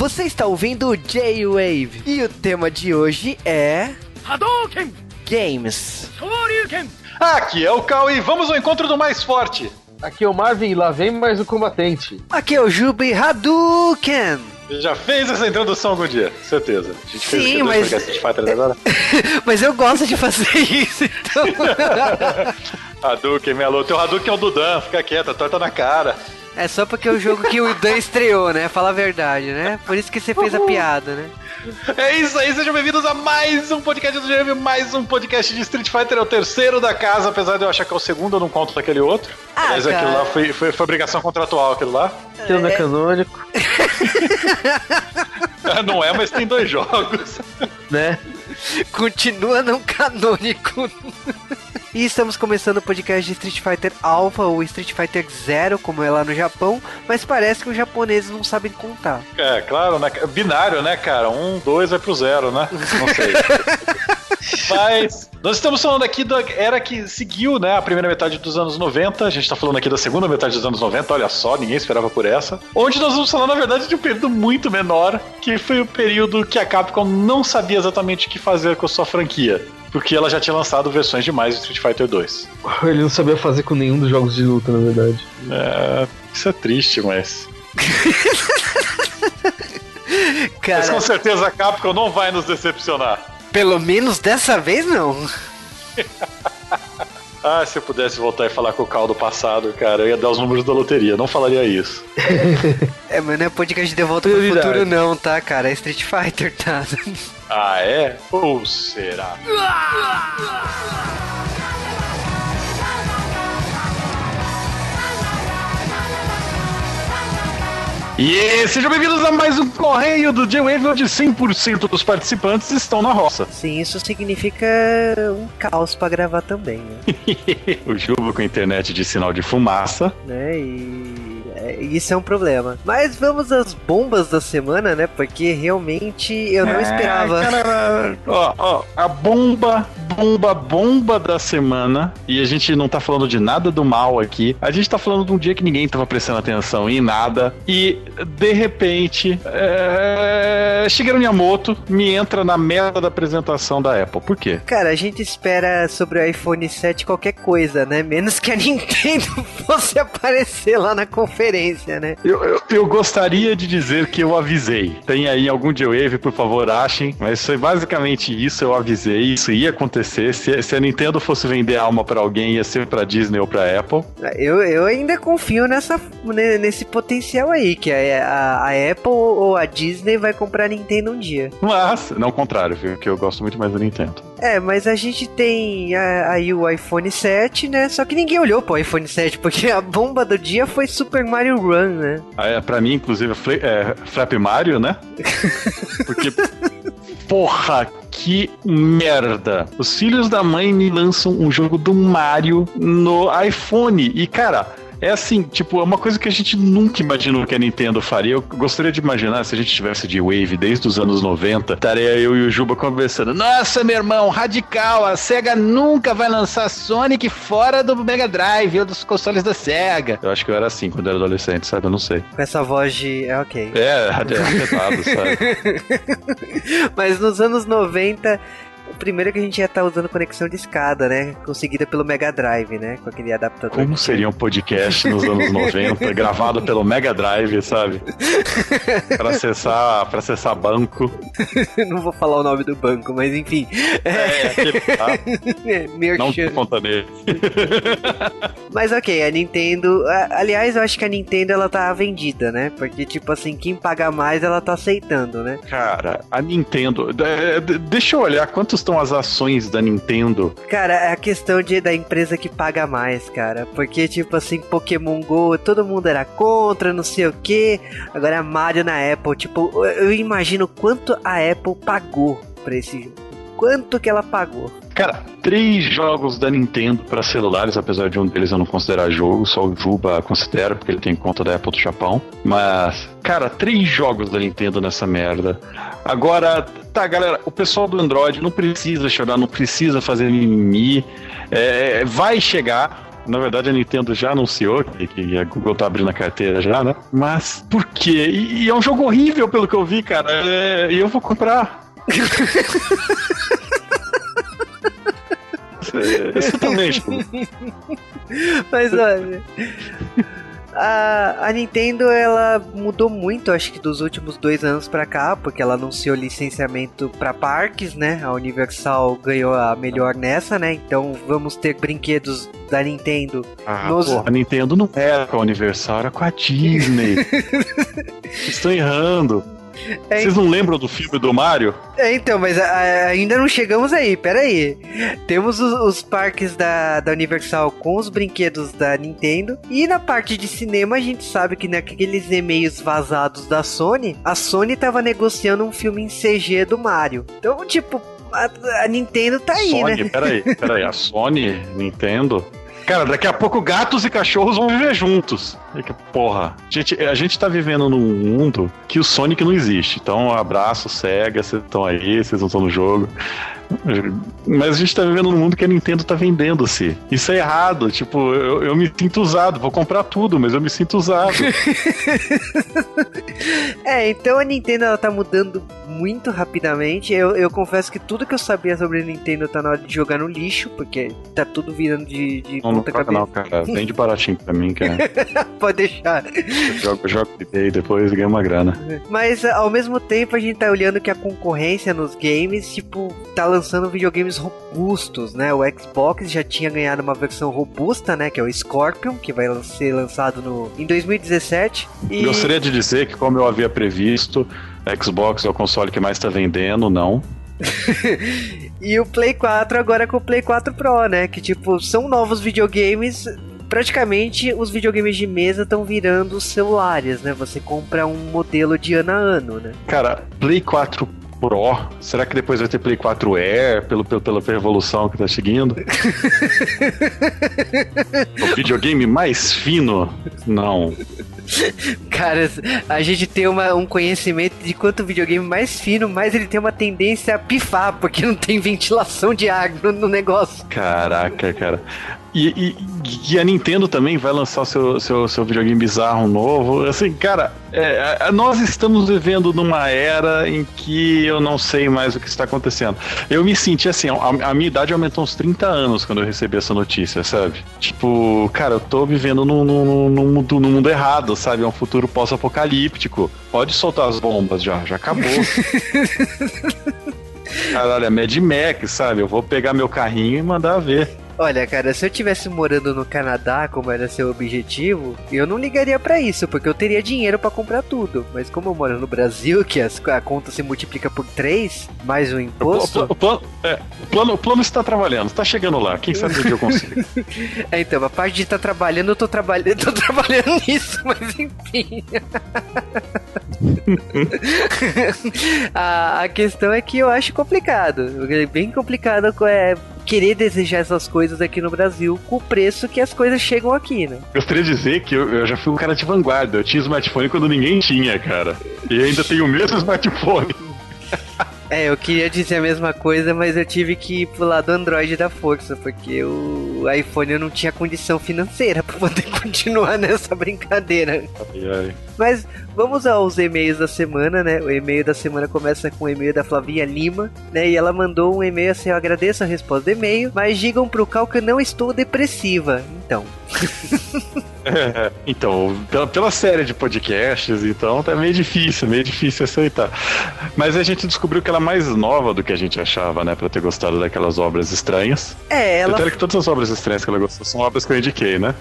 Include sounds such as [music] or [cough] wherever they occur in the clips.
Você está ouvindo o J-Wave e o tema de hoje é Hadouken! Games. Shoryuken! Aqui é o Cal e vamos ao encontro do mais forte. Aqui é o Marvin e lá vem mais um combatente. Aqui é o Jubi Hadouken. Já fez essa introdução algum dia? Certeza. A gente fez Sim, dois mas- Fighter agora. [laughs] Mas eu gosto de fazer isso, então. [laughs] Hadouken, Melo. Teu Hadouken é o Dudan, fica quieta, torta na cara. É só porque é o jogo que o Dan estreou, né? Fala a verdade, né? Por isso que você fez a piada, né? É isso aí, sejam bem-vindos a mais um podcast do GM, mais um podcast de Street Fighter. É o terceiro da casa, apesar de eu achar que é o segundo, eu não conto daquele outro. Ah, Mas aquilo cara. lá foi, foi, foi obrigação contratual, aquilo lá. Aquilo não é canônico, [laughs] Não é, mas tem dois jogos. né? [laughs] Continua não canônico. E estamos começando o podcast de Street Fighter Alpha ou Street Fighter Zero, como é lá no Japão, mas parece que os japoneses não sabem contar. É, claro, né? Binário, né, cara? Um, dois vai pro zero, né? Não sei. [laughs] Mas nós estamos falando aqui da era que seguiu, né, a primeira metade dos anos 90. A gente tá falando aqui da segunda metade dos anos 90, olha só, ninguém esperava por essa. Onde nós vamos falar, na verdade, de um período muito menor, que foi o período que a Capcom não sabia exatamente o que fazer com a sua franquia. Porque ela já tinha lançado versões demais de Street Fighter 2. [laughs] Ele não sabia fazer com nenhum dos jogos de luta, na verdade. É, isso é triste, mas. [laughs] Mas Cara, com certeza a Capcom não vai nos decepcionar. Pelo menos dessa vez não. [laughs] Ah, se eu pudesse voltar e falar com o Cal do passado, cara, eu ia dar os números da loteria, não falaria isso. [laughs] É, mas não é podcast de volta pro futuro não, tá, cara? É Street Fighter, tá? Ah, é? Ou será? [laughs] E sejam bem-vindos a mais um Correio do J-Wave, onde 100% dos participantes estão na roça. Sim, isso significa um caos pra gravar também, né? [laughs] o Juba com internet de sinal de fumaça. né? E é, isso é um problema. Mas vamos às bombas da semana, né? Porque realmente eu não É, esperava. cara, ó, ó, a bomba, bomba, bomba da semana. E a gente não tá falando de nada do mal aqui. A gente tá falando de um dia que ninguém tava prestando atenção em nada. E de repente, é... Shigeru Miyamoto me entra na merda da apresentação da Apple. Por quê? Cara, a gente espera sobre o iPhone 7 qualquer coisa, né? Menos que a [laughs] Nintendo fosse aparecer lá na conferência, né? Eu, eu, eu gostaria de dizer que eu avisei. Tem aí algum J-Wave, por favor, achem. Mas foi basicamente isso, eu avisei. Isso ia acontecer. Se, se a Nintendo fosse vender alma pra alguém, ia ser pra Disney ou pra Apple. Eu, eu ainda confio nessa, ne- nesse potencial aí, que a, a, a Apple ou a Disney vai comprar a Nintendo um dia. Mas, não o contrário, viu? Que eu gosto muito mais da Nintendo. É, mas a gente tem aí o iPhone 7, né? Só que ninguém olhou pro iPhone 7, porque a bomba do dia foi Super Mario Run, né? Ah, É, pra mim, inclusive, é Fla- é Flap Mario, né? [laughs] Porque, porra, que merda. Os filhos da mãe me lançam um jogo do Mario no iPhone. E, cara. É assim, tipo, é uma coisa que a gente nunca imaginou que a Nintendo faria. Eu gostaria de imaginar se a gente tivesse de Wave desde os anos 90, estaria eu e o Juba conversando. Nossa, meu irmão, radical, a SEGA nunca vai lançar Sonic fora do Mega Drive ou dos consoles da SEGA. Eu acho que eu era assim quando eu era adolescente, sabe? Eu não sei. Com essa voz de. É ok. É, afetado, sabe? [laughs] Mas nos anos 90. O Primeiro que a gente ia estar usando conexão de escada, né? Conseguida pelo Mega Drive, né? Com aquele adaptador. Como seria um podcast nos anos [laughs] 90, gravado pelo Mega Drive, sabe? Pra acessar, pra acessar banco. [laughs] Não vou falar o nome do banco, mas enfim. É, aquele, tá? [laughs] É, Não conta nele. Mas ok, a Nintendo. a- Aliás, eu acho que a Nintendo ela tá vendida, né? Porque, tipo assim, quem pagar mais ela tá aceitando, né? Cara, a Nintendo. é, Deixa eu olhar quantos estão as ações da Nintendo. Cara, é a questão de, da empresa que paga mais, cara. Porque, tipo assim, Pokémon GO, todo mundo era contra, não sei o que. Agora Mario na Apple, tipo, eu imagino quanto a Apple pagou pra esse jogo. Quanto que ela pagou? Cara, três jogos da Nintendo para celulares, apesar de um deles eu não considerar jogo, só o Juba considera, porque ele tem conta da Apple do Japão. Mas, cara, três jogos da Nintendo nessa merda. Agora, tá, galera, o pessoal do Android não precisa chorar, não precisa fazer mimimi. É, vai chegar. Na verdade, a Nintendo já anunciou que, a Google tá abrindo a carteira já, né? Mas por quê? E, é um jogo horrível, pelo que eu vi, cara. É, E eu vou comprar. [laughs] [laughs] Exatamente. [laughs] Mas olha. A, a Nintendo ela mudou muito, acho que dos últimos dois anos pra cá, porque ela anunciou licenciamento pra parques, né? A Universal ganhou a melhor nessa, né? Então vamos ter brinquedos da Nintendo Ah, Nos- porra, a Nintendo não era com a Universal, era com a Disney. [laughs] Estão errando. É, Vocês não lembram do filme do Mario? É, então, mas a- a- ainda não chegamos aí, peraí. Temos os, os parques da, da Universal com os brinquedos da Nintendo. E na parte de cinema, a gente sabe que naqueles e-mails vazados da Sony, a Sony tava negociando um filme em CG do Mario. Então, tipo, a, a Nintendo tá aí, Sony, né? peraí, peraí. A [laughs] Sony, Nintendo. Cara, daqui a pouco gatos e cachorros vão viver juntos. Que Porra. Gente, a gente tá vivendo num mundo que o Sonic não existe. Então, abraço, Sega, vocês estão aí, vocês não estão no jogo. Mas a gente tá vivendo num mundo que a Nintendo tá vendendo-se. Isso é errado. Tipo, eu, eu me sinto usado. Vou comprar tudo, mas eu me sinto usado. [laughs] É, então a Nintendo ela tá mudando muito rapidamente. Eu, eu confesso que tudo que eu sabia sobre a Nintendo tá na hora de jogar no lixo, porque tá tudo virando de, de não, não ponta troca cabeça. não, cara. Vende baratinho pra mim, cara. [laughs] Pode deixar. Eu jogo, jogo e depois ganho uma grana. Mas ao mesmo tempo a gente tá olhando que a concorrência nos games, tipo, tá lançando videogames robustos, né? O Xbox já tinha ganhado uma versão robusta, né? Que é o Scorpion, que vai ser lançado no, em 2017. E Gostaria de dizer que, como eu havia previsto, Xbox é o console que mais está vendendo, não. [laughs] E o Play 4 agora com o Play 4 Pro, né? Que tipo, são novos videogames. Praticamente os videogames de mesa estão virando celulares, né? Você compra um modelo de ano a ano, né? Cara, Play 4 Pro, será que depois vai ter Play 4 Air, pelo, pelo- pela revolução que tá seguindo? [laughs] o videogame mais fino? Não. [laughs] Cara, a gente tem uma- um conhecimento de quanto o videogame mais fino, mais ele tem uma tendência a pifar, porque não tem ventilação de ar no, no negócio. Caraca, cara. E, e- e a Nintendo também vai lançar seu, seu, seu videogame bizarro novo. Assim, cara, é, a- nós estamos vivendo numa era em que eu não sei mais o que está acontecendo. Eu me senti assim, a, a minha idade aumentou uns 30 anos quando eu recebi essa notícia, sabe? Tipo, cara, eu tô vivendo num, num, num mundo, num mundo errado, sabe? É um futuro pós-apocalíptico. Pode soltar as bombas já, já acabou. [laughs] Caralho, é Mad Max, sabe? Eu vou pegar meu carrinho e mandar ver. Olha, cara, se eu tivesse morando no Canadá, como era seu objetivo, eu não ligaria pra isso, porque eu teria dinheiro pra comprar tudo. Mas como eu moro no Brasil, [laughs] que as- a conta se multiplica por 3, mais o O, imposto. o plano, é, o, plano, o plano está trabalhando, está chegando lá. Quem sabe onde eu consigo. [laughs] É, então, a parte de estar trabalhando, eu tô trabalhando, [laughs] tô trabalhando nisso, mas enfim. a, a questão é que eu acho complicado. É bem complicado é, querer desejar essas coisas aqui no Brasil com o preço que as coisas chegam aqui, né? Gostaria de dizer que eu, eu já fui um cara de vanguarda. Eu tinha smartphone quando ninguém tinha, cara. E ainda tenho o mesmo smartphone. [laughs] É, eu queria dizer a mesma coisa, mas eu tive que ir pro lado Android da força, porque o iPhone eu não tinha condição financeira pra poder [laughs] continuar nessa brincadeira. Ai, ai. Mas vamos aos e-mails da semana, né? O e-mail da semana começa com o e-mail da Flavinha Lima, né? E ela mandou um e-mail assim: eu agradeço a resposta do e-mail, mas digam pro Cal que eu não estou depressiva. Então, É, [laughs] então, pela, pela série de podcasts, então tá meio difícil, meio difícil aceitar. Mas a gente descobriu que ela é mais nova do que a gente achava, né? Pra ter gostado daquelas obras estranhas. é, ela. Até que todas as obras estranhas que ela gostou são obras que eu indiquei, né?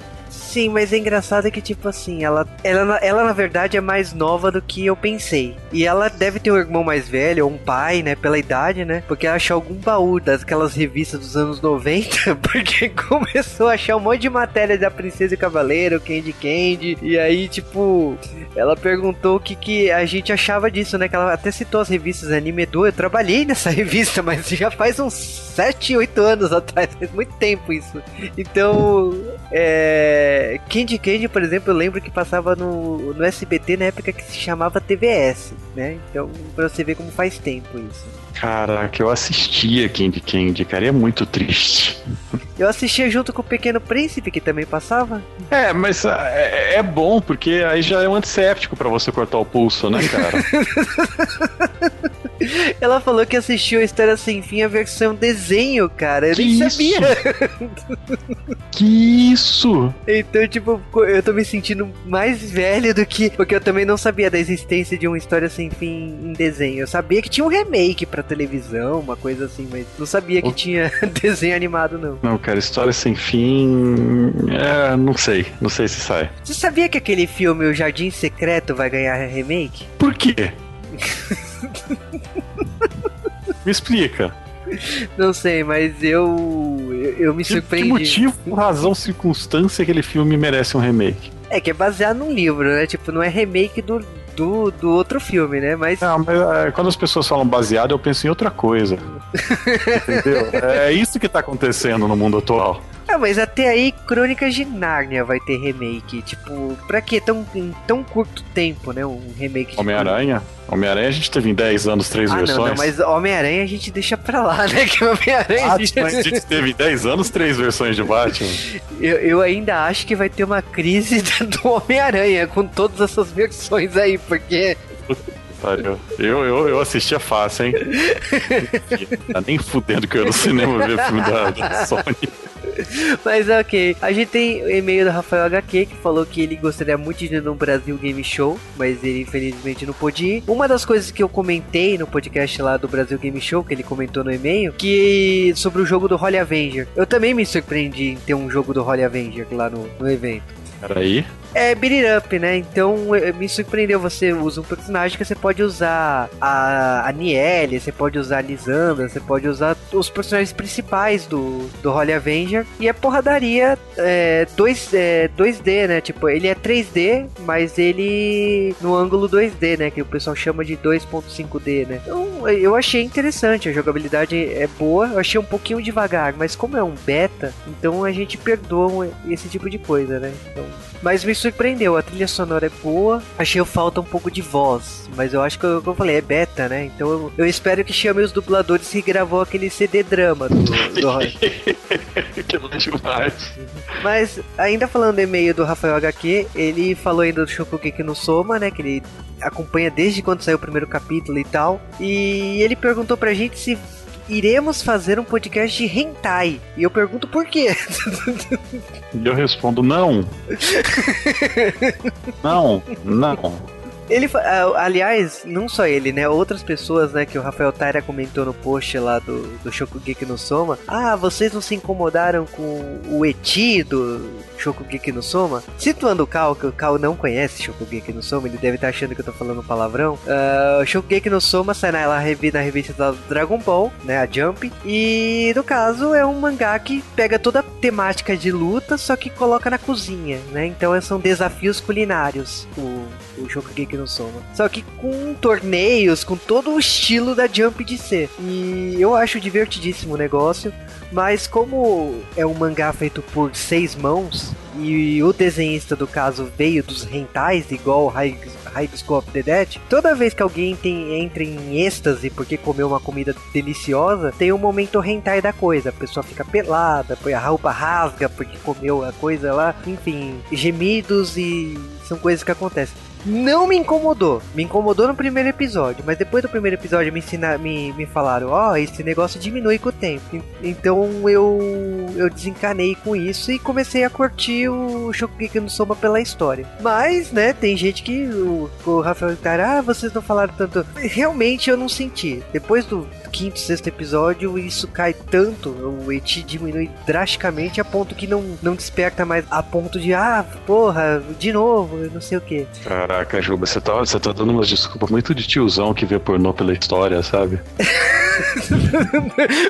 Sim, mas é engraçado que, tipo assim, ela, ela, ela na verdade é mais nova do que eu pensei. E ela deve ter um irmão mais velho, ou um pai, né, pela idade, né? Porque ela achou algum baú daquelas revistas dos anos 90, [laughs] porque começou a achar um monte de matéria da Princesa e Cavaleiro, Candy Candy. E aí, tipo, ela perguntou o que, que a gente achava disso, né? Que ela até citou as revistas Anime Edu. Eu trabalhei nessa [laughs] revista, mas já faz uns 7, 8 anos atrás, faz muito tempo isso. Então, é, É, Candy Candy, por exemplo, eu lembro que passava no, no SBT na época que se chamava TVS, né? Então, pra você ver como faz tempo isso. Caraca, eu assistia Candy Candy, cara, e é muito triste. Eu assistia junto com o Pequeno Príncipe, que também passava. É, mas ah, é, é bom, porque aí já é um antisséptico pra você cortar o pulso, né, cara? [laughs] [laughs] Ela falou que assistiu a História Sem Fim, a versão desenho, cara. Eu Que nem isso? sabia. [laughs] que isso? Então, tipo, eu tô me sentindo mais velho do que. Porque eu também não sabia da existência de uma História Sem Fim em desenho. Eu sabia que tinha um remake pra televisão, uma coisa assim, mas não sabia que O- tinha [laughs] desenho animado, não. Não, cara, história sem fim. É, não sei. Não sei se sai. Você sabia que aquele filme O Jardim Secreto vai ganhar remake? Por quê? [laughs] Me explica. Não sei, mas eu. Eu, eu me Que, que surpreendi. motivo, razão, circunstância aquele filme merece um remake? É que é baseado num livro, né? Tipo, não é remake do, do, do outro filme, né? Mas. Não, mas é, quando as pessoas falam baseado, eu penso em outra coisa. [laughs] Entendeu? É isso que tá acontecendo no mundo atual. Ah, mas até aí, Crônicas de Nárnia vai ter remake. Tipo, pra que tão, em tão curto tempo, né? Um remake de Homem-Aranha? Homem-Aranha a gente teve em 10 anos três Ah, não, versões. não, mas Homem-Aranha a gente deixa pra lá, [laughs] né? Que Homem-Aranha. a gente- a gente teve em 10 anos três versões de Batman. [laughs] eu, eu ainda acho que vai ter uma crise [laughs] do Homem-Aranha com todas essas versões aí, porque. Pariu. Eu, eu, eu assistia fácil, hein? [laughs] tá nem fudendo que eu ia no cinema ver filme da, da Sony. Mas ok. A gente tem o e-mail do Rafael HQ que falou que ele gostaria muito de ir no Brasil Game Show, mas ele infelizmente não pôde ir. Uma das coisas que eu comentei no podcast lá do Brasil Game Show, que ele comentou no e-mail, que sobre o jogo do Holy Avenger. Eu também me surpreendi em ter um jogo do Holy Avenger lá no, no evento. Peraí. É beat up, né? Então eh, me surpreendeu. Você usa um personagem que você pode usar a, a você pode usar a Lisandra, você pode usar os personagens principais do, do Holy Avenger. E é porradaria é, 2, é, 2D, né? Tipo, ele é 3D, mas ele no ângulo 2D, né? Que o pessoal chama de 2.5D, né? Então eu achei interessante. A jogabilidade é boa. Eu achei um pouquinho devagar, mas como é um beta, então a gente perdoa esse tipo de coisa, né? Então, mas me surpreendeu, a trilha sonora é boa. Achei falta um pouco de voz, mas eu acho que eu, como eu falei, é beta, né? Então eu, eu espero que chame os dubladores que gravou aquele CD drama do, do que [laughs] não demais. Mas ainda falando do e-mail do Rafael HQ, ele falou ainda do Shokugeki no Soma, né? Que ele acompanha desde quando saiu o primeiro capítulo e tal. E ele perguntou pra gente se iremos fazer um podcast de hentai. E eu pergunto por quê? E eu respondo: não. [laughs] não, não. Ele, ah, aliás, não só ele, né? Outras pessoas, né? Que o Rafael Taira comentou no post lá do, do Shokugeki no Soma. Ah, vocês não se incomodaram com o Eti do Shokugeki no Soma? Situando o Cal, que o Cal não conhece Shokugeki no Soma, ele deve estar achando que eu tô falando palavrão. O Shokugeki no Soma sai na, na revista da Dragon Ball, né? A Jump. E no caso é um mangá que pega toda a temática de luta, só que coloca na cozinha, né? Então são desafios culinários. O, o Shokugeki no Soma. Só que com torneios, com todo o estilo da Jump de ser. E eu acho divertidíssimo o negócio. Mas como é um mangá feito por seis mãos, e o desenhista do caso veio dos rentais, igual High, High School of the Dead, toda vez que alguém tem, entra em êxtase porque comeu uma comida deliciosa, tem um momento hentai da coisa. A pessoa fica pelada, a roupa rasga porque comeu a coisa lá. Enfim, gemidos e são coisas que acontecem. Não me incomodou. Me incomodou no primeiro episódio, mas depois do primeiro episódio me, ensina, me, me falaram: Ó, esse negócio diminui com o tempo. En- Então eu, eu desencanei com isso e comecei a curtir o Shokugeki no Soma pela história. Mas, né, tem gente que o, o Rafael Tara, ah, vocês não falaram tanto. Realmente eu não senti. Depois do quinto, sexto episódio, isso cai tanto, o Eti diminui drasticamente a ponto que não, não desperta mais a ponto de, ah, porra, de novo, não sei o que. Caraca, Juba, você tá, você tá dando umas desculpas muito de tiozão que vê pornô pela história, sabe? [laughs]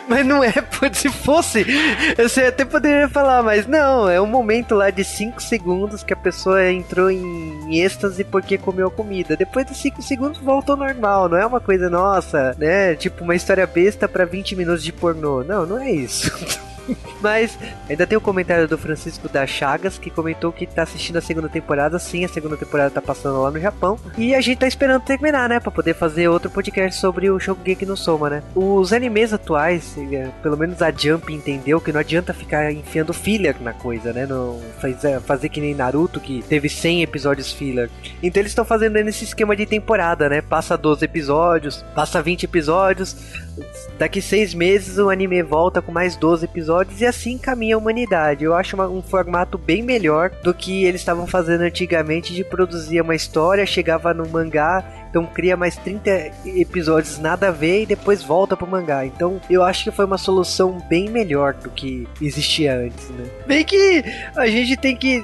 mas não é, se fosse, você até poderia falar, mas não, é um momento lá de 5 segundos que a pessoa entrou em êxtase porque comeu a comida. Depois de 5 segundos voltou ao normal, não é uma coisa nossa, né? Tipo uma história besta pra 20 minutos de pornô. Não, não é isso. [laughs] [laughs] Mas ainda tem o comentário do Francisco da Chagas que comentou que tá assistindo a segunda temporada. Sim, a segunda temporada tá passando lá no Japão. E a gente tá esperando terminar, né? Pra poder fazer outro podcast sobre o Shokugeki no Soma, né? Os animes atuais, eh, pelo menos a Jump entendeu que não adianta ficar enfiando filler na coisa, né? Não faz, eh, fazer que nem Naruto, que teve 100 episódios filler. Então eles estão fazendo nesse esquema de temporada, né? Passa 12 episódios, passa 20 episódios. Daqui seis meses o anime volta com mais 12 episódios e assim caminha a humanidade. Eu acho uma, um formato bem melhor do que eles estavam fazendo antigamente de produzir uma história, chegava no mangá, então cria mais 30 episódios nada a ver e depois volta pro mangá. Então eu acho que foi uma solução bem melhor do que existia antes, né? Bem que a gente tem que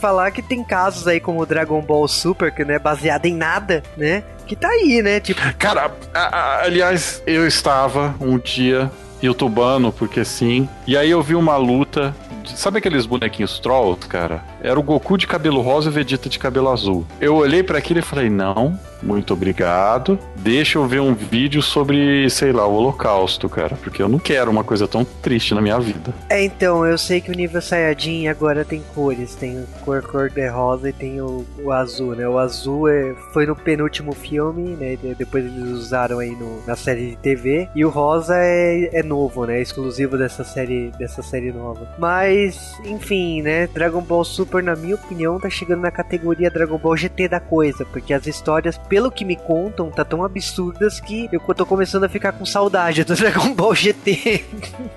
falar que tem casos aí como o Dragon Ball Super, que não é baseado em nada, né? Que tá aí, né? Tipo, Cara, a- a- aliás, eu estava um dia youtubando, porque sim, e aí eu vi uma luta. de- Sabe aqueles bonequinhos trolls, cara? Era o Goku de cabelo rosa e o Vegeta de cabelo azul. Eu olhei pra aquilo e falei: não, muito obrigado. Deixa eu ver um vídeo sobre, sei lá, o Holocausto, cara. Porque eu não quero uma coisa tão triste na minha vida. É, então, eu sei que o nível Saiyajin agora tem cores. Tem cor cor de rosa e tem o, o azul, né? O azul é, foi no penúltimo filme, né? de- Depois eles usaram aí no- na série de TV. E o rosa é, é novo, né? Exclusivo dessa série, dessa série nova. Mas, enfim, né? Dragon Ball Super, na minha opinião, tá chegando na categoria Dragon Ball GT da coisa. Porque as histórias, pelo que me contam, tá tão absurdas que eu tô começando a ficar com saudade do [laughs] Dragon Ball GT.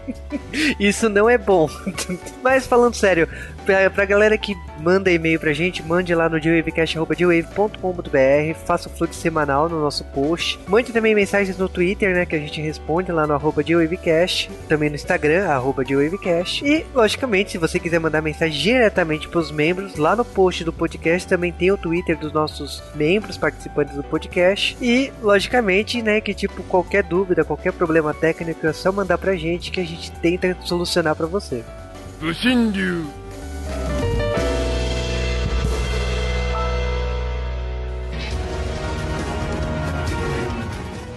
[laughs] Isso não é bom. [laughs] Mas falando sério, pra, pra galera que manda e-mail pra gente, mande lá no dewavecast.com.br, faça o fluxo semanal no nosso post. Mande também mensagens no Twitter, né, que a gente responde lá no arroba dewavecast, também no Instagram, arroba. E, logicamente, se você quiser mandar mensagem diretamente pros membros, lá no post do podcast também tem o Twitter dos nossos membros participantes do podcast. E, logicamente, né, que tipo, qualquer dúvida, qualquer problema técnico, é só mandar pra gente que a gente tenta solucionar pra você. Thank you.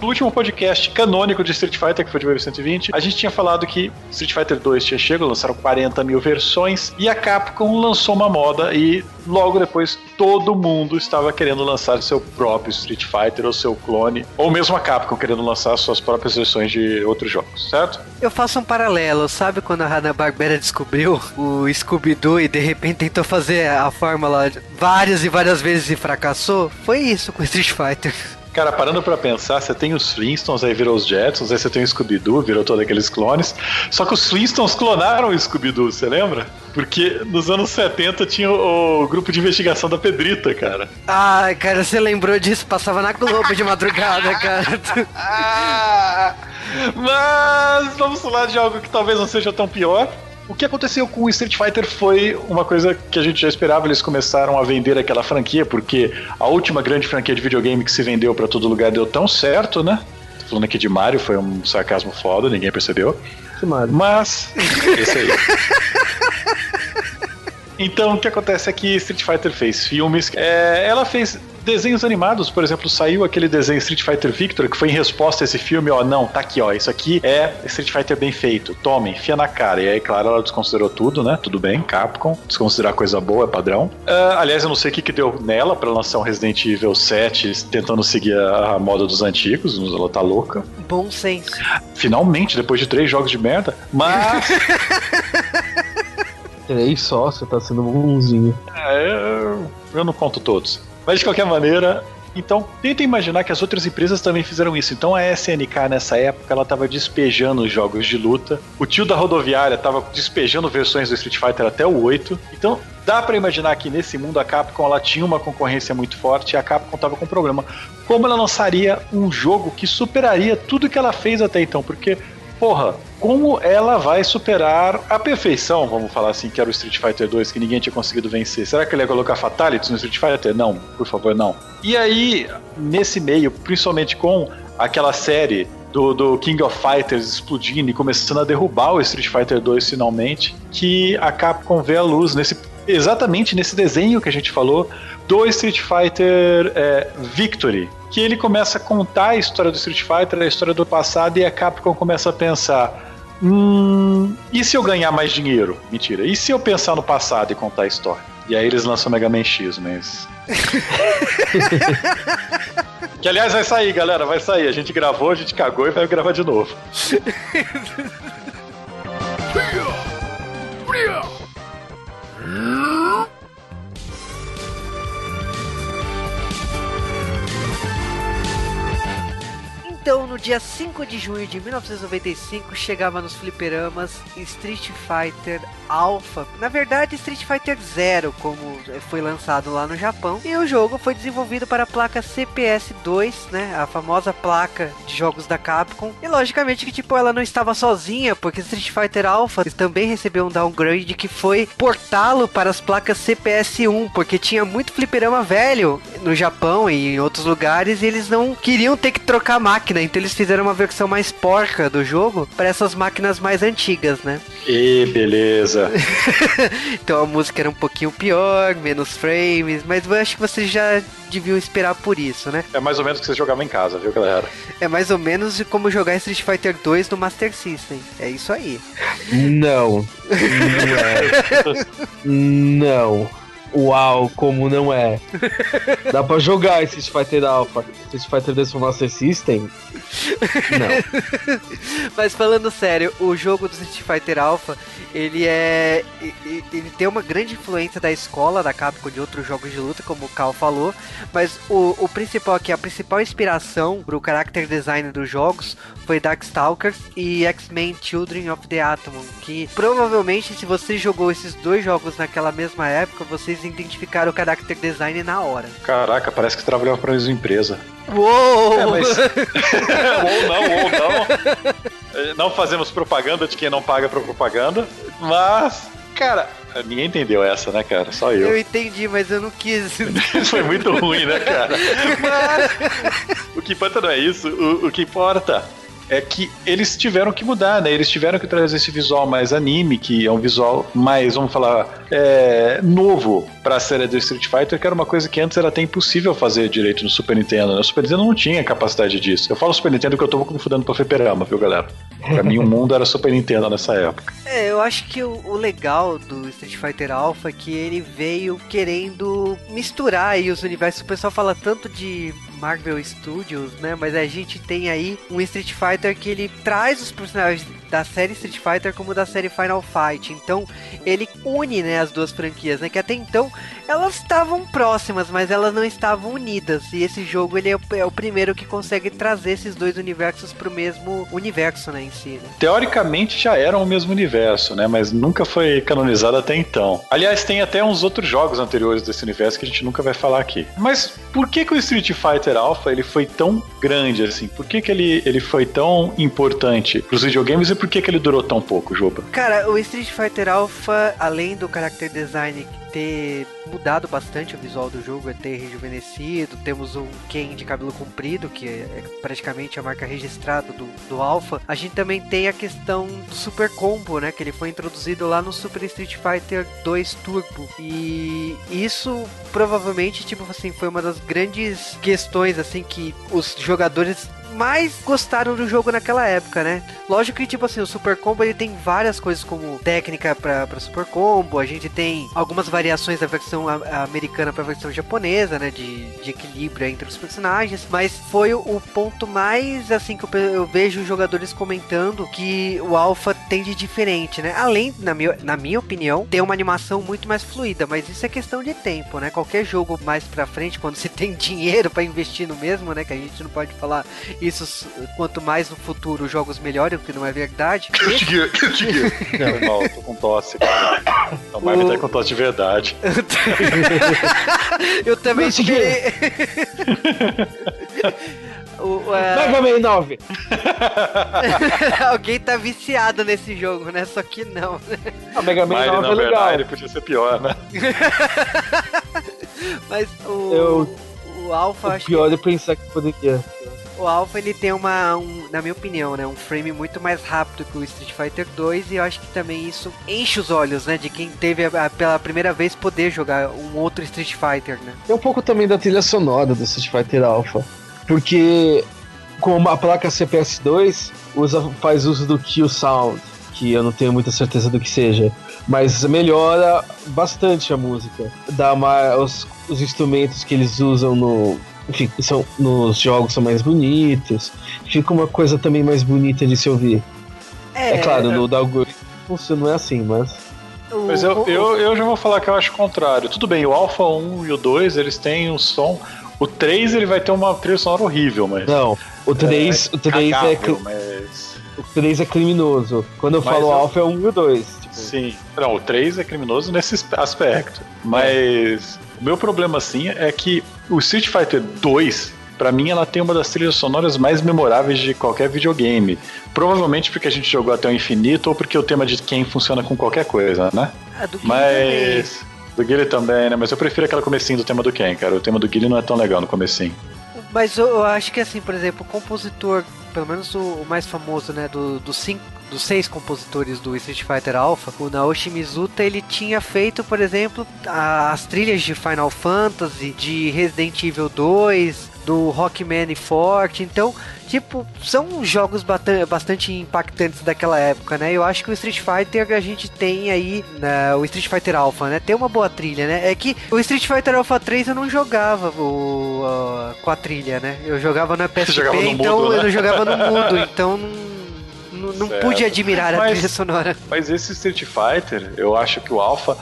No último podcast canônico de Street Fighter, que foi de Wave 120, a gente tinha falado que Street Fighter 2 tinha chegado, lançaram 40 mil versões, e a Capcom lançou uma moda e logo depois todo mundo estava querendo lançar seu próprio Street Fighter ou seu clone, ou mesmo a Capcom querendo lançar suas próprias versões de outros jogos, certo? Eu faço um paralelo, sabe quando a Hanna-Barbera descobriu o Scooby-Doo e de repente tentou fazer a fórmula várias e várias vezes e fracassou? Foi isso com Street Fighter. Cara, parando pra pensar, você tem os Flintstones, aí virou os Jetsons, aí você tem o Scooby-Doo, virou todos aqueles clones. Só que os Flintstones clonaram o Scooby-Doo, você lembra? Porque nos anos 70 tinha o, o grupo de investigação da Pedrita, cara. Ai, cara, você lembrou disso? Passava na Globo de madrugada, [laughs] cara. Ah, mas vamos falar de algo que talvez não seja tão pior. O que aconteceu com o Street Fighter foi uma coisa que a gente já esperava. Eles começaram a vender aquela franquia, porque a última grande franquia de videogame que se vendeu pra todo lugar deu tão certo, né? Tô falando aqui de Mario, foi um sarcasmo foda, ninguém percebeu. Mario. Mas. [laughs] Esse aí. Então, o que acontece é que Street Fighter fez filmes. é, ela fez desenhos animados, por exemplo, saiu aquele desenho Street Fighter Victor, que foi em resposta a esse filme, ó, não, tá aqui, ó, isso aqui é Street Fighter bem feito, tome, enfia na cara. E aí, claro, ela desconsiderou tudo, né? Tudo bem, Capcom, desconsiderar coisa boa é padrão. Ah, aliás, eu não sei o que, que deu nela pra lançar um Resident Evil 7 tentando seguir a, a moda dos antigos, ela tá louca. Bom senso. Finalmente, depois de três jogos de merda, mas. [laughs] Três só, você tá sendo bonzinho. É, eu, eu não conto todos. Mas de qualquer maneira, então tenta imaginar que as outras empresas também fizeram isso. Então a SNK nessa época ela estava despejando os jogos de luta. O tio da rodoviária estava despejando versões do Street Fighter até o 8. Então dá para imaginar que nesse mundo a Capcom ela tinha uma concorrência muito forte e a Capcom estava com problema. Como ela lançaria um jogo que superaria tudo que ela fez até então? Porque porra, como ela vai superar a perfeição, vamos falar assim, que era o Street Fighter 2, que ninguém tinha conseguido vencer? Será que ele ia colocar Fatalities no Street Fighter? Não, por favor, não. E aí, nesse meio, principalmente com aquela série do, do King of Fighters explodindo e começando a derrubar o Street Fighter 2 finalmente, que a Capcom vê a luz nesse exatamente nesse desenho que a gente falou do Street Fighter é, Victory, que ele começa a contar a história do Street Fighter, a história do passado, e a Capcom começa a pensar: hum, e se eu ganhar mais dinheiro? Mentira. E se eu pensar no passado e contar a história? E aí eles lançam Mega Man X, mas. [laughs] que aliás vai sair, galera, vai sair. A gente gravou, a gente cagou e vai gravar de novo. [laughs] Então, no dia 5 de junho de 1995, chegava nos fliperamas Street Fighter Alpha. Na verdade, Street Fighter Zero, como foi lançado lá no Japão. E o jogo foi desenvolvido para a placa CPS-2, né? A famosa placa de jogos da Capcom. E logicamente que, tipo, ela não estava sozinha, porque Street Fighter Alpha também recebeu um downgrade que foi portá-lo para as placas CPS-1, porque tinha muito fliperama velho no Japão e em outros lugares e eles não queriam ter que trocar máquina máquina, então eles fizeram uma versão mais porca do jogo para essas máquinas mais antigas, né? E beleza. [laughs] então a música era um pouquinho pior, menos frames, mas eu acho que vocês já deviam esperar por isso, né? É mais ou menos o que você jogava em casa, viu, galera? É mais ou menos como jogar Street Fighter 2 no Master System. É isso aí. Não. [laughs] Não é. Não. Uau, como não é? Dá pra jogar esse Street Fighter Alpha, Street Fighter 2 pro Master System? Não. [laughs] Mas falando sério, o jogo do Street Fighter Alpha, ele é. Ele tem uma grande influência da escola da Capcom de outros jogos de luta, como o Cal falou. Mas o, o principal aqui, a principal inspiração pro character design dos jogos foi Darkstalkers e X-Men Children of the Atom. Que provavelmente, se você jogou esses dois jogos naquela mesma época, vocês identificaram o character design na hora. Caraca, parece que trabalhava pra mesma empresa. Uou! É, mas... [laughs] ou não, ou não. Não fazemos propaganda de quem não paga pra propaganda, mas, cara, Ninguém entendeu essa, né, cara? Só eu. Eu entendi, mas eu não quis. Isso [laughs] foi muito ruim, né, cara? Mas o que importa não é isso. O, o que importa é que eles tiveram que mudar, né? Eles tiveram que trazer esse visual mais anime, que é um visual mais, vamos falar, é, novo para a série do Street Fighter, que era uma coisa que antes era até impossível fazer direito no Super Nintendo. Né? O Super Nintendo não tinha capacidade disso. Eu falo Super Nintendo que eu tô me fudendo pra fliperama, viu, galera? Pra mim o mundo era Super Nintendo nessa época. É, eu acho que o, o legal do Street Fighter Alpha é que ele veio querendo misturar aí os universos. O pessoal fala tanto de Marvel Studios, né? Mas a gente tem aí um Street Fighter que ele traz os personagens da série Street Fighter como da série Final Fight. Então, ele une, né, as duas franquias, né? Que até então elas estavam próximas, mas elas não estavam unidas. E esse jogo ele é o, é o primeiro que consegue trazer esses dois universos pro mesmo universo, né, em si. Né? Teoricamente já eram o mesmo universo, né? Mas nunca foi canonizado até então. Aliás, tem até uns outros jogos anteriores desse universo que a gente nunca vai falar aqui. Mas por que que o Street Fighter Alpha ele foi tão grande assim? Por que que ele, ele foi tão importante pros videogames e por que que ele durou tão pouco, Juba? Cara, o Street Fighter Alpha, além do character design ter mudado bastante o visual do jogo, é ter rejuvenescido. Temos um Ken de cabelo comprido, que é, é praticamente a marca registrada do, do Alpha. A gente também tem a questão do Super Combo, né? Que ele foi introduzido lá no Super Street Fighter 2 Turbo. E isso provavelmente, tipo assim, foi uma das grandes questões, assim, que os jogadores mais gostaram do jogo naquela época, né? Lógico que, tipo assim, o Super Combo ele tem várias coisas como técnica para Super Combo, a gente tem algumas variações da versão americana para a versão japonesa, né? De, de equilíbrio entre os personagens, mas foi o ponto mais, assim, que eu, eu vejo jogadores comentando que o Alpha tem de diferente, né? Além, na minha, na minha opinião, ter uma animação muito mais fluida, mas isso é questão de tempo, né? Qualquer jogo mais pra frente, quando você [laughs] tem dinheiro para investir no mesmo, né? Que a gente não pode falar isso quanto mais no futuro os jogos melhorem, o que não é verdade. [laughs] não, mal, tô com tosse, cara. [laughs] O Marvin tá com tosse de verdade. [laughs] Eu também esperei. O, uh... Mega Man 9! Alguém tá viciado nesse jogo, né? Só que não. Né? A Mega Man 9 é legal. Verdade, ele podia ser pior, né? Mas o. Eu... O Alpha. O pior que... é pensar que poderia o Alpha ele tem uma, um, na minha opinião, né, um frame muito mais rápido que o Street Fighter 2 e eu acho que também isso enche os olhos, né, de quem teve a, a, pela primeira vez poder jogar um outro Street Fighter, né. É um pouco também da trilha sonora do Street Fighter Alpha, porque com a placa CPS2 usa, faz uso do Kill Sound, que eu não tenho muita certeza do que seja. Mas melhora bastante a música. Dá mais, os, os instrumentos que eles usam no, enfim, são, nos jogos são mais bonitos. Fica uma coisa também mais bonita de se ouvir. É, é claro, no Dalguri não é assim, mas. Mas eu, eu, eu já vou falar que eu acho o contrário. Tudo bem, o Alpha 1 e o 2, eles têm um som. O 3 ele vai ter uma trilha sonora horrível, mas. Não, o 3, é, o 3 é. Mas... O 3 é criminoso. Quando eu mas falo eu... Alpha é o 1 e o 2. Tipo... Sim. Não, o 3 é criminoso nesse aspecto. Mas. É. Meu problema, assim, é que o Street Fighter 2, para mim, ela tem uma das trilhas sonoras mais memoráveis de qualquer videogame. Provavelmente porque a gente jogou até o infinito ou porque o tema de quem funciona com qualquer coisa, né? Ah, do Mas. Também. Do Guile também, né? Mas eu prefiro aquela comecinho do tema do Ken, cara. O tema do Guile não é tão legal no comecinho. Mas eu, acho que assim, por exemplo, o compositor, pelo menos o, o mais famoso, né, do, do cinco dos seis compositores do Street Fighter Alpha, o Naoshi Mizuta ele tinha feito, por exemplo, as trilhas de Final Fantasy, de Resident Evil 2, do Rockman Forte. Então, tipo, são jogos bastante impactantes daquela época, né? Eu acho que o Street Fighter a gente tem aí, né, o Street Fighter Alpha, né? Tem uma boa trilha, né? É que o Street Fighter Alpha 3 eu não jogava o, uh, com a trilha, né? Eu jogava no PSP, então mudo, né? eu jogava no mundo, [laughs] então não pude admirar mas, a trilha sonora. Mas esse Street Fighter, eu acho que o Alpha,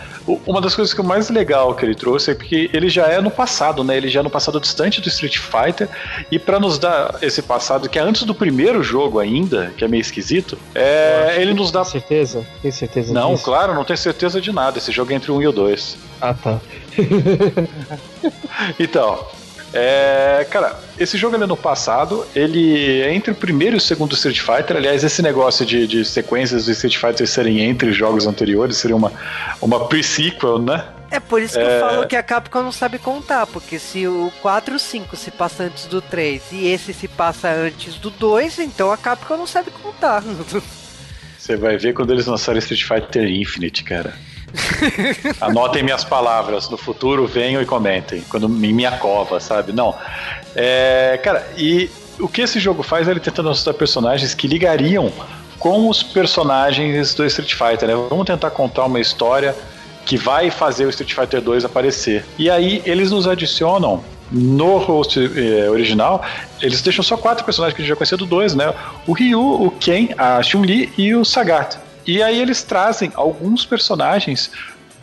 uma das coisas que o mais legal que ele trouxe é porque ele já é no passado, né? Ele já é no passado distante do Street Fighter e para nos dar esse passado que é antes do primeiro jogo ainda, que é meio esquisito, é, ele nos dá Tem certeza? Tem certeza Não, disso? claro, não tenho certeza de nada. Esse jogo é entre o 1 e o 2. Ah, tá. [laughs] então, é, cara, esse jogo ele é no passado, ele é entre o primeiro e o segundo Street Fighter. Aliás, esse negócio de, de sequências do Street Fighter serem entre jogos anteriores seria uma, uma pre-sequel, né? É por isso que é... eu falo que a Capcom não sabe contar, porque se o 4 e o 5 se passa antes do 3 e esse se passa antes do 2, então a Capcom não sabe contar. [laughs] Você vai ver quando eles lançarem Street Fighter Infinite, cara. Anotem minhas palavras. No futuro venham e comentem. Quando em minha cova, sabe? Não. É, cara, e o que esse jogo faz é ele tentando mostrar personagens que ligariam com os personagens do Street Fighter, né? Vamos tentar contar uma história que vai fazer o Street Fighter 2 aparecer. E aí eles nos adicionam no host eh, original, eles deixam só quatro personagens que a gente já conhecia do 2, né? O Ryu, o Ken, a Chun-Li e o Sagat. E aí eles trazem alguns personagens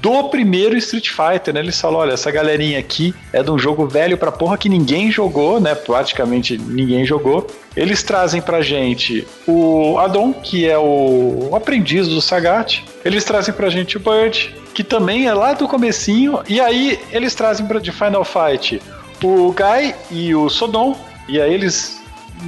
do primeiro Street Fighter, né? Eles falam, olha, essa galerinha aqui é de um jogo velho pra porra que ninguém jogou, né? Praticamente ninguém jogou. Eles trazem pra gente o Adon, que é o, aprendiz do Sagat. Eles trazem pra gente o Bird, que também é lá do comecinho. E aí eles trazem pra, de Final Fight o Guy e o Sodom. E aí eles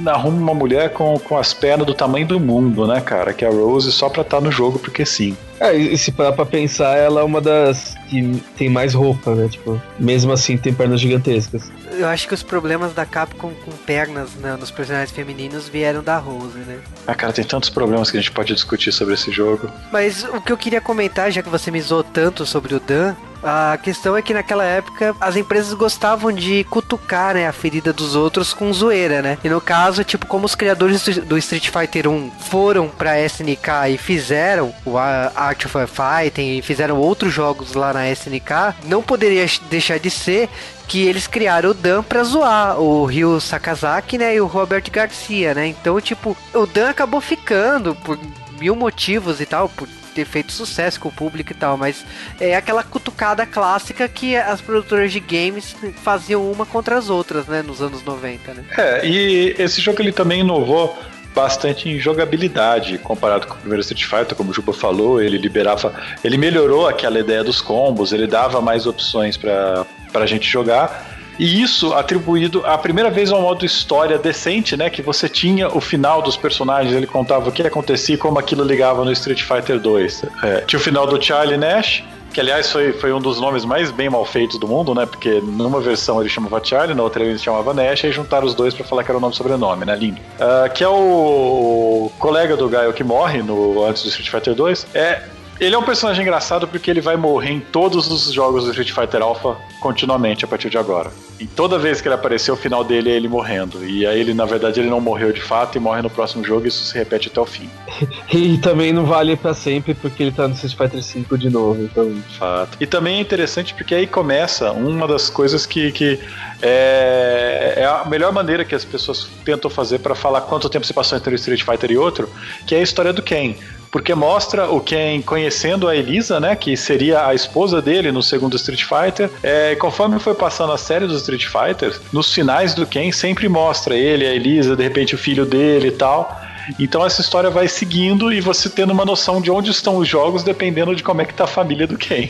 arruma uma mulher com, com as pernas do tamanho do mundo, né, cara? Que é a Rose só pra estar tá no jogo porque sim. É, e se parar pra pensar, ela é uma das que tem mais roupa, né? Tipo, mesmo assim tem pernas gigantescas. Eu acho que os problemas da Capcom com pernas né, nos personagens femininos vieram da Rose, né? Ah, cara, tem tantos problemas que a gente pode discutir sobre esse jogo. Mas o que eu queria comentar, já que você me zoou tanto sobre o Dan, a questão é que naquela época as empresas gostavam de cutucar né, a ferida dos outros com zoeira, né? E no caso, tipo, como os criadores do Street Fighter 1 foram pra SNK e fizeram o Art of Fighting e fizeram outros jogos lá na SNK, não poderia deixar de ser que eles criaram o Dan pra zoar o Ryu Sakazaki, né, e o Robert Garcia, né? Então, tipo, o Dan acabou ficando por mil motivos e tal, por ter feito sucesso com o público e tal, mas é aquela cutucada clássica que as produtoras de games faziam uma contra as outras, né, nos anos 90, né? É, e esse jogo ele também inovou bastante em jogabilidade comparado com o primeiro Street Fighter, como o Juba falou, ele liberava, ele melhorou aquela ideia dos combos, ele dava mais opções para a gente jogar. E isso atribuído a primeira vez ao modo história decente, né? Que você tinha o final dos personagens, ele contava o que acontecia e como aquilo ligava no Street Fighter 2. É, tinha o final do Charlie Nash, que aliás foi, foi um dos nomes mais bem mal feitos do mundo, né? Porque numa versão ele chamava Charlie, na outra ele chamava Nash, e juntaram os dois para falar que era o nome e sobrenome, né? Lindo. Uh, que é o, colega do Gaio que morre no, antes do Street Fighter 2. É Ele é um personagem engraçado porque ele vai morrer em todos os jogos do Street Fighter Alpha continuamente a partir de agora. E toda vez que ele aparecer, o final dele é ele morrendo. E aí ele, na verdade, ele não morreu de fato e morre no próximo jogo e isso se repete até o fim. [laughs] e também não vale para sempre porque ele tá no Street Fighter 5 de novo, então. Fato. E também é interessante porque aí começa uma das coisas que, que é, é a melhor maneira que as pessoas tentam fazer para falar quanto tempo se passou entre o Street Fighter e outro, que é a história do Ken porque mostra o Ken conhecendo a Elisa, né, que seria a esposa dele no segundo Street Fighter. É, conforme foi passando a série dos Street Fighters, nos finais do Ken sempre mostra ele, a Elisa, de repente o filho dele e tal. Então essa história vai seguindo e você tendo uma noção de onde estão os jogos dependendo de como é que tá a família do Ken.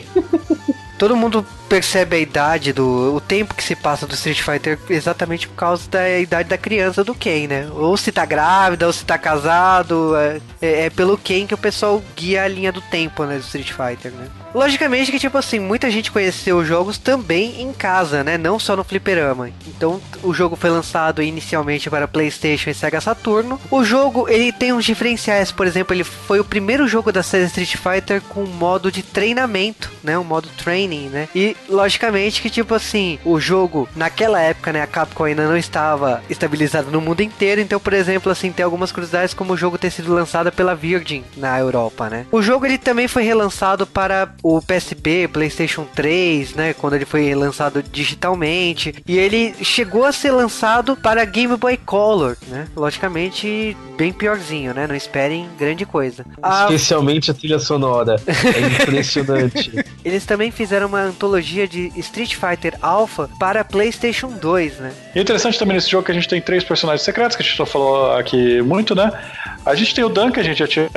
Todo mundo percebe a idade do. o tempo que se passa do Street Fighter exatamente por causa da idade da criança do Ken, né? Ou se tá grávida, ou se tá casado. É, é, é pelo Ken que o pessoal guia a linha do tempo, né? Do Street Fighter, né? Logicamente que, tipo assim, muita gente conheceu os jogos também em casa, né? Não só no fliperama. Então, o jogo foi lançado inicialmente para PlayStation e Sega Saturno. O jogo, ele tem uns diferenciais. Por exemplo, ele foi o primeiro jogo da série Street Fighter com modo de treinamento, né? Um modo training, né? E logicamente que, tipo assim, o jogo, naquela época, né, a Capcom ainda não estava estabilizada no mundo inteiro, então, por exemplo, assim, tem algumas curiosidades como o jogo ter sido lançado pela Virgin na Europa, né? O jogo, ele também foi relançado para o PSP, PlayStation 3, né, quando ele foi lançado digitalmente, e ele chegou a ser lançado para Game Boy Color, né? Logicamente, bem piorzinho, né? Não esperem grande coisa. Especialmente a, a trilha sonora. É impressionante. [laughs] Eles também fizeram uma antologia de Street Fighter Alpha para PlayStation 2, né? E é interessante também nesse jogo que a gente tem três personagens secretos, que a gente já falou aqui muito, né? A gente tem o Dan, que a gente já tinha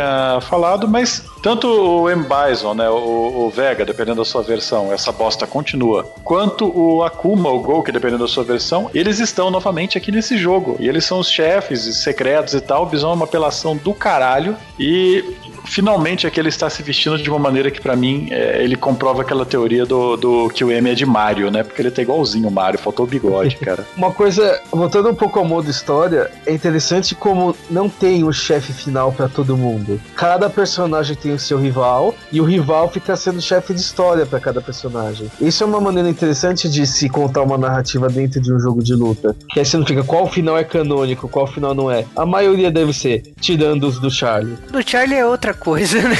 falado, mas tanto o M. Bison, né, o, o, Vega, dependendo da sua versão, essa bosta continua, quanto o Akuma, o Gol, que dependendo da sua versão, eles estão novamente aqui nesse jogo. E eles são os chefes secretos e tal. O Bison é uma apelação do caralho. E finalmente aqui ele está se vestindo de uma maneira que para mim é, ele comprova aquela teoria do, do que o M é de Mario, né? Porque ele tá igualzinho o Mario, faltou o bigode, [laughs] cara. uma coisa, voltando um pouco ao modo história, é interessante como não tem o chefe final para todo mundo. Cada personagem tem o seu rival e o rival fica sendo chefe de história para cada personagem. Isso é uma maneira interessante de se contar uma narrativa dentro de um jogo de luta. Que aí você não fica qual final é canônico, qual final não é. A maioria deve ser, tirando os do Charlie. Do Charlie é outra coisa, né?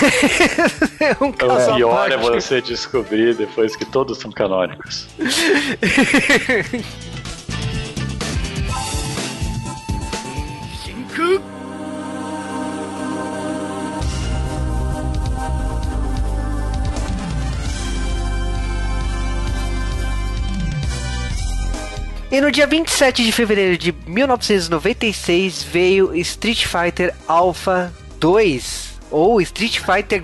[laughs] é um caso pior é você descobrir depois que todos são canônicos. E no dia 27 de fevereiro de 1996 veio Street Fighter Alpha 2 ou Street Fighter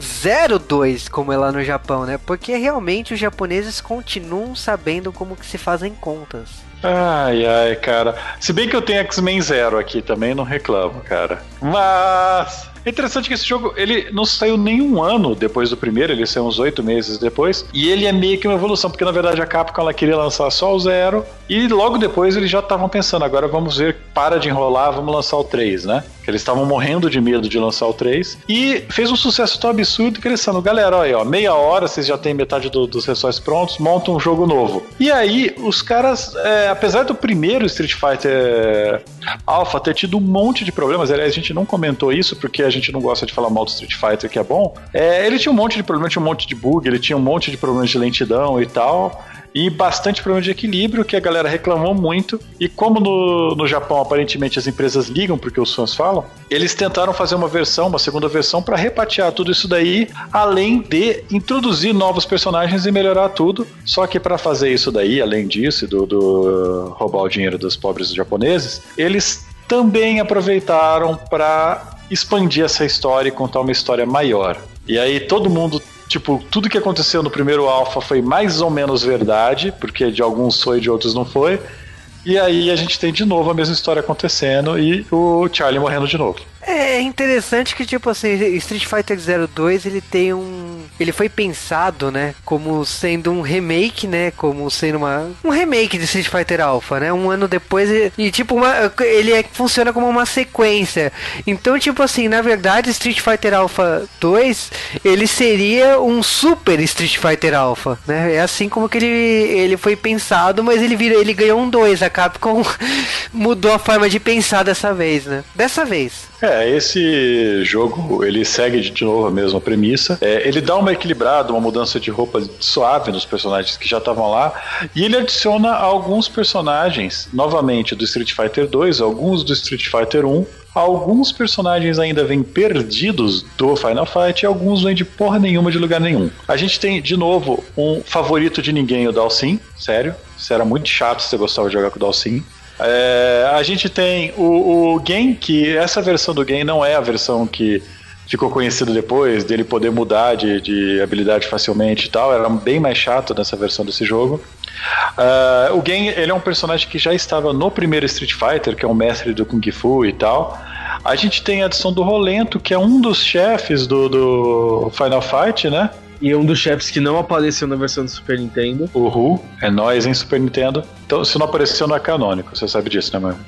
02, como é lá no Japão, né? Porque realmente os japoneses continuam sabendo como que se fazem contas. Ai, ai, cara. Se bem que eu tenho X-Men Zero aqui também, não reclamo, cara. Mas é interessante que esse jogo ele não saiu nenhum ano depois do primeiro, ele saiu uns oito meses depois. E ele é meio que uma evolução, porque na verdade a Capcom ela queria lançar só o Zero. E logo depois eles já estavam pensando, agora vamos ver, para de enrolar, vamos lançar o 3, né? Que eles estavam morrendo de medo de lançar o 3. E fez um sucesso tão absurdo que eles disseram, galera, olha ó, meia hora vocês já têm metade do, dos resorts prontos, montam um jogo novo. E aí, os caras, é, apesar do primeiro Street Fighter Alpha ter tido um monte de problemas, aliás, a gente não comentou isso porque a gente não gosta de falar mal do Street Fighter, que é bom. É, ele tinha um monte de problemas, tinha um monte de bug, ele tinha um monte de problemas de lentidão e tal e bastante problema de equilíbrio que a galera reclamou muito. E como no, no Japão aparentemente as empresas ligam porque os fãs falam, eles tentaram fazer uma versão, uma segunda versão para repatear tudo isso daí, além de introduzir novos personagens e melhorar tudo. Só que para fazer isso daí, além disso, do, do roubar o dinheiro dos pobres japoneses, eles também aproveitaram para expandir essa história e contar uma história maior. E aí todo mundo Tipo, tudo que aconteceu no primeiro alfa foi mais ou menos verdade, porque de alguns foi e de outros não foi. E aí a gente tem de novo a mesma história acontecendo e o Charlie morrendo de novo. É interessante que, tipo assim, Street Fighter 02 ele tem um. Ele foi pensado, né? Como sendo um remake, né? Como sendo uma. Um remake de Street Fighter Alpha, né? Um ano depois. E, e tipo, uma, ele é, funciona como uma sequência. Então, tipo assim, na verdade, Street Fighter Alpha 2 ele seria um super Street Fighter Alpha, né? É assim como que ele, ele foi pensado, mas ele, virou, ele ganhou um 2. A Capcom [laughs] mudou a forma de pensar dessa vez, né? Dessa vez. É, esse jogo ele segue de novo a mesma premissa. É, ele dá uma equilibrada, uma mudança de roupa suave nos personagens que já estavam lá, e ele adiciona alguns personagens, novamente do Street Fighter 2, alguns do Street Fighter 1. Alguns personagens ainda vêm perdidos do Final Fight e alguns vêm de porra nenhuma de lugar nenhum. A gente tem, de novo, um favorito de ninguém, o Dalsin, sério. Isso era muito chato se você gostava de jogar com o Dalsin. É, a gente tem o, o Gen, que essa versão do Gen não é a versão que ficou conhecido depois, dele poder mudar de, de habilidade facilmente e tal. Era bem mais chato nessa versão desse jogo. Uh, o Gen, ele é um personagem que já estava no primeiro Street Fighter, que é um mestre do Kung Fu e tal. A gente tem a adição do Rolento, que é um dos chefes do, do Final Fight, né? E um dos chefes que não apareceu na versão do Super Nintendo. Uhul, é nós em Super Nintendo. Então, se não apareceu, não é canônico. Você sabe disso, né, mano?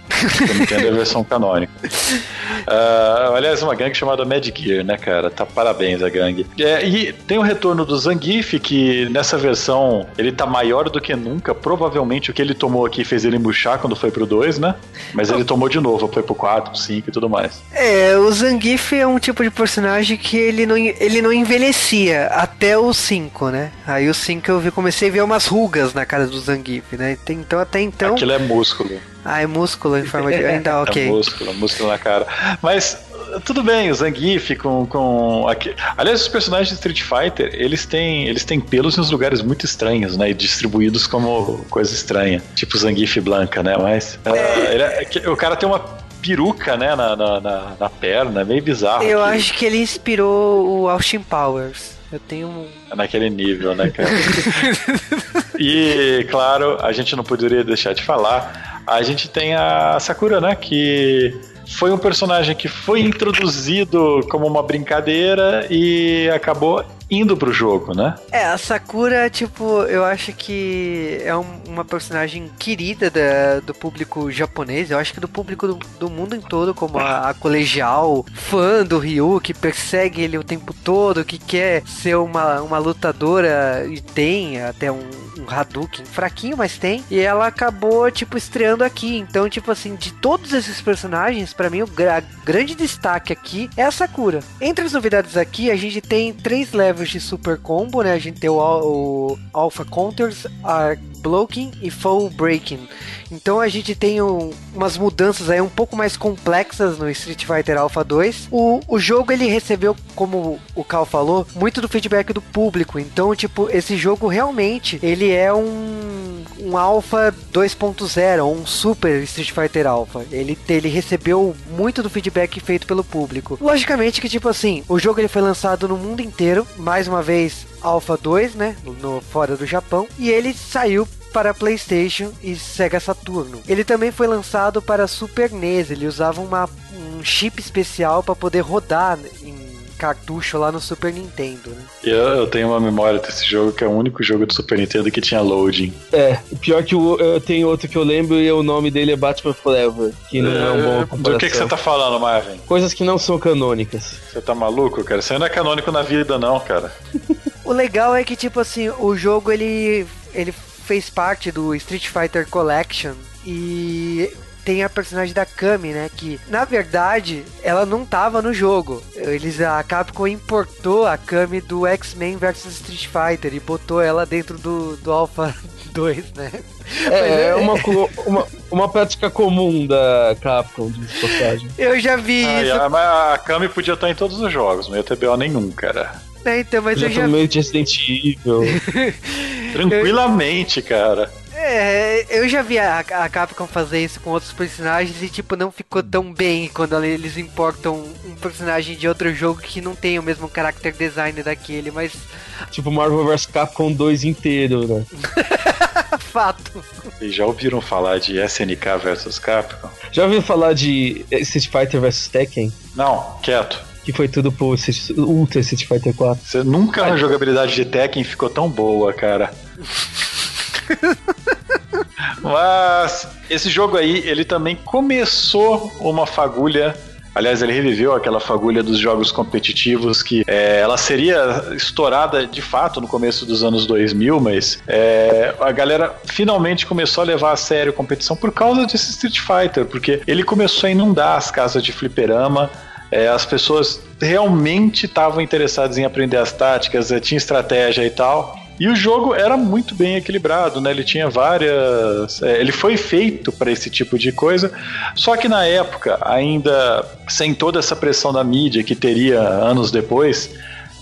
Nintendo é a versão canônica. Uh, [laughs] aliás, uma gangue chamada Mad Gear, né, cara? Tá parabéns a gangue. É, e tem o retorno do Zangief, que nessa versão ele tá maior do que nunca. Provavelmente o que ele tomou aqui fez ele murchar quando foi pro 2, né? Mas ele tomou de novo, foi pro 4, 5 e tudo mais. É, o Zangief é um tipo de personagem que ele não, ele não envelhecia até o 5, né? Aí o 5 eu vi, comecei a ver umas rugas na cara do Zangief, né? Tem, então até então. Aquilo é músculo. Ah, é músculo em forma de. Ainda [laughs] é ok. É músculo, músculo na cara. Mas tudo bem, o Zangief com. com aqui... Aliás, os personagens de Street Fighter, eles têm, eles têm pelos em lugares muito estranhos, né? E distribuídos como coisa estranha. Tipo Zangief Blanca, né? Mas. Uh, é, o cara tem uma peruca, né, na, na, na, na perna, meio bizarro. Eu aqui. acho que ele inspirou o Austin Powers. Eu tenho um. É naquele nível, né, cara? [laughs] e, claro, a gente não poderia deixar de falar. A gente tem a Sakura, né? Que foi um personagem que foi introduzido como uma brincadeira e acabou indo pro jogo, né? É, a Sakura, tipo, eu acho que é um, uma personagem querida da, do público japonês, eu acho que do público do, do mundo em todo, como a, a, colegial, fã do Ryu, que persegue ele o tempo todo, que quer ser uma, uma lutadora e tem até um, um Hadouken fraquinho, mas tem. E ela acabou, tipo, estreando aqui. Então, tipo assim, de todos esses personagens, para mim, o gra grande destaque aqui é a Sakura. Entre as novidades aqui, a gente tem três levels de super combo, né? A gente tem o, o Alpha Counters, Arc Blocking e Full Breaking. Então a gente tem um, umas mudanças aí um pouco mais complexas no Street Fighter Alpha 2. O, o jogo ele recebeu, como o Cal falou, muito do feedback do público. Então, tipo, esse jogo realmente ele é um, um Alpha 2.0, um Super Street Fighter Alpha. Ele, ele recebeu muito do feedback feito pelo público. Logicamente que, tipo assim, o jogo ele foi lançado no mundo inteiro, mais uma vez Alpha 2, né, no, fora do Japão, e ele saiu para PlayStation e Sega Saturno. Ele também foi lançado para Super NES, ele usava uma, um chip especial para poder rodar em cartucho lá no Super Nintendo, né? Eu, eu, tenho uma memória desse jogo que é o único jogo do Super Nintendo que tinha loading. É, o pior que eu, eu tenho outro que eu lembro e o nome dele é Batman Forever, que não é, é um bom comparação. Do que, que você tá falando, Marvin? Coisas que não são canônicas. Você tá maluco, cara? Você não é canônico na vida, não, cara. [laughs] o legal é que, tipo assim, o jogo ele, ele fez parte do Street Fighter Collection e tem a personagem da Kami, né? Que na verdade ela não tava no jogo. Eles a Capcom importou a Kami do X-Men vs Street Fighter e botou ela dentro do, do Alpha [laughs] 2, né? É, é uma, uma, uma prática comum da Capcom de passagem. Eu já vi ah, isso. mas a Kami podia estar em todos os jogos, não ia ter BO nenhum, cara. É, então, mas já eu já. meio de Resident Evil. [laughs] Tranquilamente, cara. É, eu já vi a, a Capcom fazer isso com outros personagens e, tipo, não ficou tão bem quando eles importam um personagem de outro jogo que não tem o mesmo character design daquele, mas. Tipo Marvel vs Capcom 2 inteiro, né? [laughs] fato. E já ouviram falar de SNK versus Capcom? Já ouviu falar de Street Fighter vs Tekken? Não, quieto. Que foi tudo pro Ultra Street Fighter 4. Você nunca a jogabilidade de Tekken ficou tão boa, cara. [laughs] Mas esse jogo aí, ele também começou uma fagulha Aliás, ele reviveu aquela fagulha dos jogos competitivos que é, ela seria estourada de fato no começo dos anos 2000, mas é, a galera finalmente começou a levar a sério a competição por causa desse Street Fighter, porque ele começou a inundar as casas de fliperama. É, as pessoas realmente estavam interessadas em aprender as táticas, é, tinha estratégia e tal. E o jogo era muito bem equilibrado, né? Ele tinha várias. É, ele foi feito para esse tipo de coisa. Só que na época, ainda sem toda essa pressão da mídia que teria anos depois,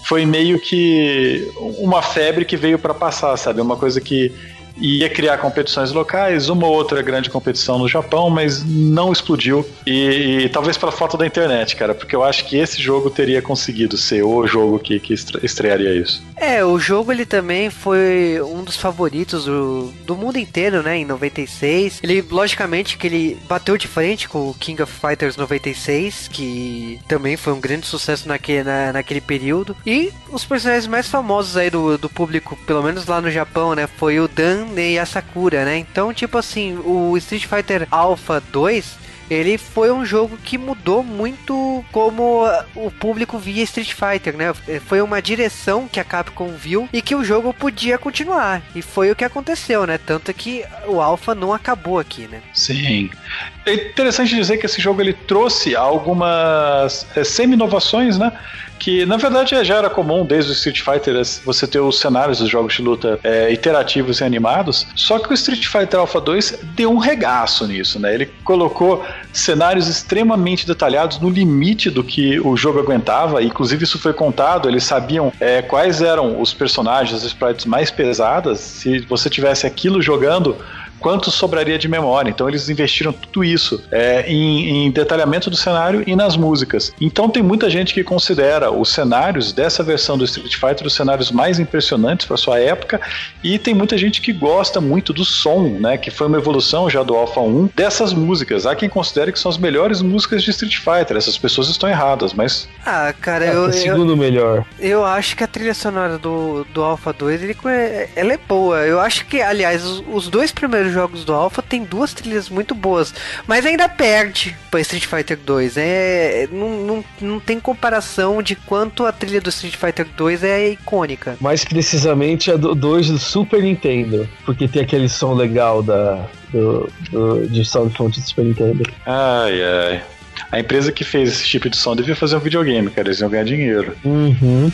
foi meio que uma febre que veio para passar, sabe? Uma coisa que ia criar competições locais, uma ou outra grande competição no Japão, mas não explodiu. E, e, talvez pela falta da internet, cara, porque eu acho que esse jogo teria conseguido ser o jogo que, que estrearia isso. É, o jogo ele também foi um dos favoritos do, do mundo inteiro, né, em 96. Ele, logicamente, que ele bateu de frente com o King of Fighters 96, que também foi um grande sucesso naquele, na, naquele período. E os personagens mais famosos aí do, do público, pelo menos lá no Japão, né, foi o Dan e a Sakura, né? Então, tipo assim, o Street Fighter Alpha 2 ele foi um jogo que mudou muito como o público via Street Fighter, né? Foi uma direção que a Capcom viu e que o jogo podia continuar. E foi o que aconteceu, né? Tanto que o Alpha não acabou aqui, né? Sim. É interessante dizer que esse jogo ele trouxe algumas é, semi-inovações, né? que na verdade já era comum desde o Street Fighter você ter os cenários dos jogos de luta é, iterativos e animados, só que o Street Fighter Alpha 2 deu um regaço nisso, né? Ele colocou cenários extremamente detalhados no limite do que o jogo aguentava, inclusive isso foi contado, eles sabiam é, quais eram os personagens, as sprites mais pesadas, se você tivesse aquilo jogando quanto sobraria de memória. Então eles investiram tudo isso é, em, em, detalhamento do cenário e nas músicas. Então tem muita gente que considera os cenários dessa versão do Street Fighter os cenários mais impressionantes para sua época e tem muita gente que gosta muito do som, né, que foi uma evolução já do Alpha 1 dessas músicas. Há quem considere que são as melhores músicas de Street Fighter. Essas pessoas estão erradas, mas ah, cara, é, eu, segundo eu, melhor. Eu acho que a trilha sonora do, do Alpha 2 ele, ela é boa. Eu acho que, aliás, os, os dois primeiros primeiros jogos do Alpha tem duas trilhas muito boas, mas ainda perde para Street Fighter 2. É, não, não, não tem comparação de quanto a trilha do Street Fighter 2 é icônica. Mais precisamente a do 2 do Super Nintendo, porque tem aquele som legal da, do, do, de sound fonte do Super Nintendo. Ai, ai. A empresa que fez esse tipo de som devia fazer um videogame, cara. Eles iam ganhar dinheiro. Uhum.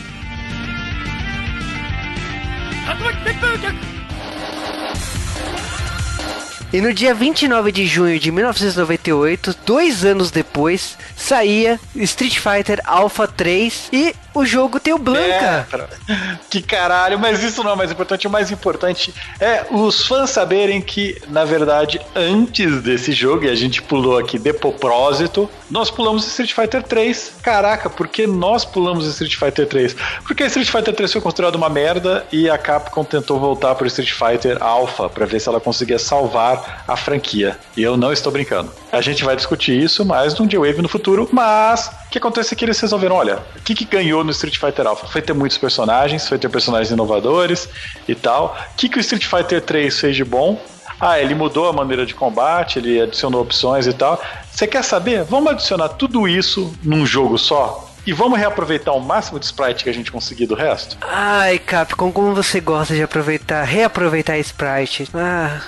E no dia 29 de junho de 1998, dois anos depois, saía Street Fighter Alpha 3 e o jogo tem o Blanca. É, que caralho, mas isso não é o mais importante. O mais importante é os fãs saberem que, na verdade, antes desse jogo, e a gente pulou aqui de propósito, nós pulamos Street Fighter 3. Caraca, por que nós pulamos Street Fighter 3? Porque Street Fighter 3 foi considerado uma merda e a Capcom tentou voltar para Street Fighter Alpha para ver se ela conseguia salvar a franquia. E eu não estou brincando. A gente vai discutir isso mais num J-Wave no futuro, mas que acontece é que eles resolveram, olha, o que, que ganhou no Street Fighter Alpha? Foi ter muitos personagens, foi ter personagens inovadores e tal. O que, que o Street Fighter 3 fez de bom? Ah, ele mudou a maneira de combate, ele adicionou opções e tal. Você quer saber? Vamos adicionar tudo isso num jogo só? E vamos reaproveitar o máximo de sprite que a gente conseguir do resto? Ai, Capcom, como você gosta de aproveitar, reaproveitar sprite. Ah.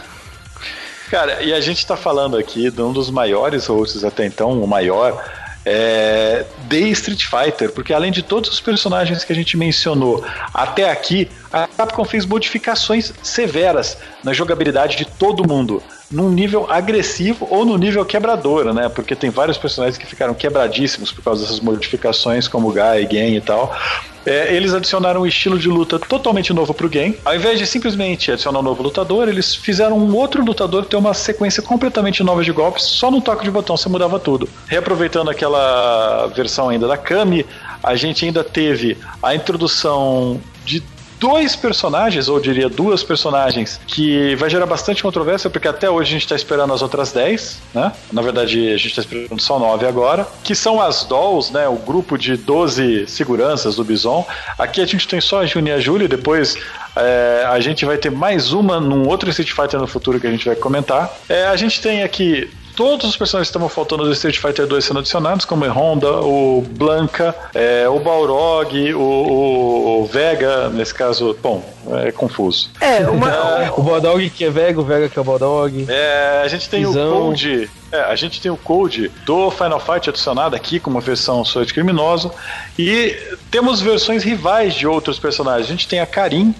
Cara, e a gente tá falando aqui de um dos maiores hosts até então, o maior é, de Street Fighter, porque além de todos os personagens que a gente mencionou até aqui, a Capcom fez modificações severas na jogabilidade de todo mundo, num nível agressivo ou no nível quebrador, né? Porque tem vários personagens que ficaram quebradíssimos por causa dessas modificações, como Guy, Gen e tal. É, eles adicionaram um estilo de luta totalmente novo pro game. Ao invés de simplesmente adicionar um novo lutador, eles fizeram um outro lutador ter uma sequência completamente nova de golpes. Só no toque de botão você mudava tudo. Reaproveitando aquela versão ainda da Kami, a gente ainda teve a introdução de dois personagens, ou diria duas personagens, que vai gerar bastante controvérsia, porque até hoje a gente está esperando as outras 10, né? Na verdade, a gente está esperando só 9 agora, que são as Dolls, né? O grupo de 12 seguranças do Bison. Aqui a gente tem só a Juni e a Julie, depois é, a gente vai ter mais uma num outro Street Fighter no futuro que a gente vai comentar. É, a gente tem aqui todos os personagens que estavam faltando do Street Fighter 2 sendo adicionados, como o Honda, o Blanca, é, o Balrog, o, o, o, Vega, nesse caso, bom, é confuso. É, uma... [laughs] o Balrog que é Vega, o Vega que é o Balrog. É, a gente tem Visão. o Code. É, a gente tem o Code do Final Fight adicionado aqui com uma versão só de criminoso. E temos versões rivais de outros personagens. A gente tem a Karin,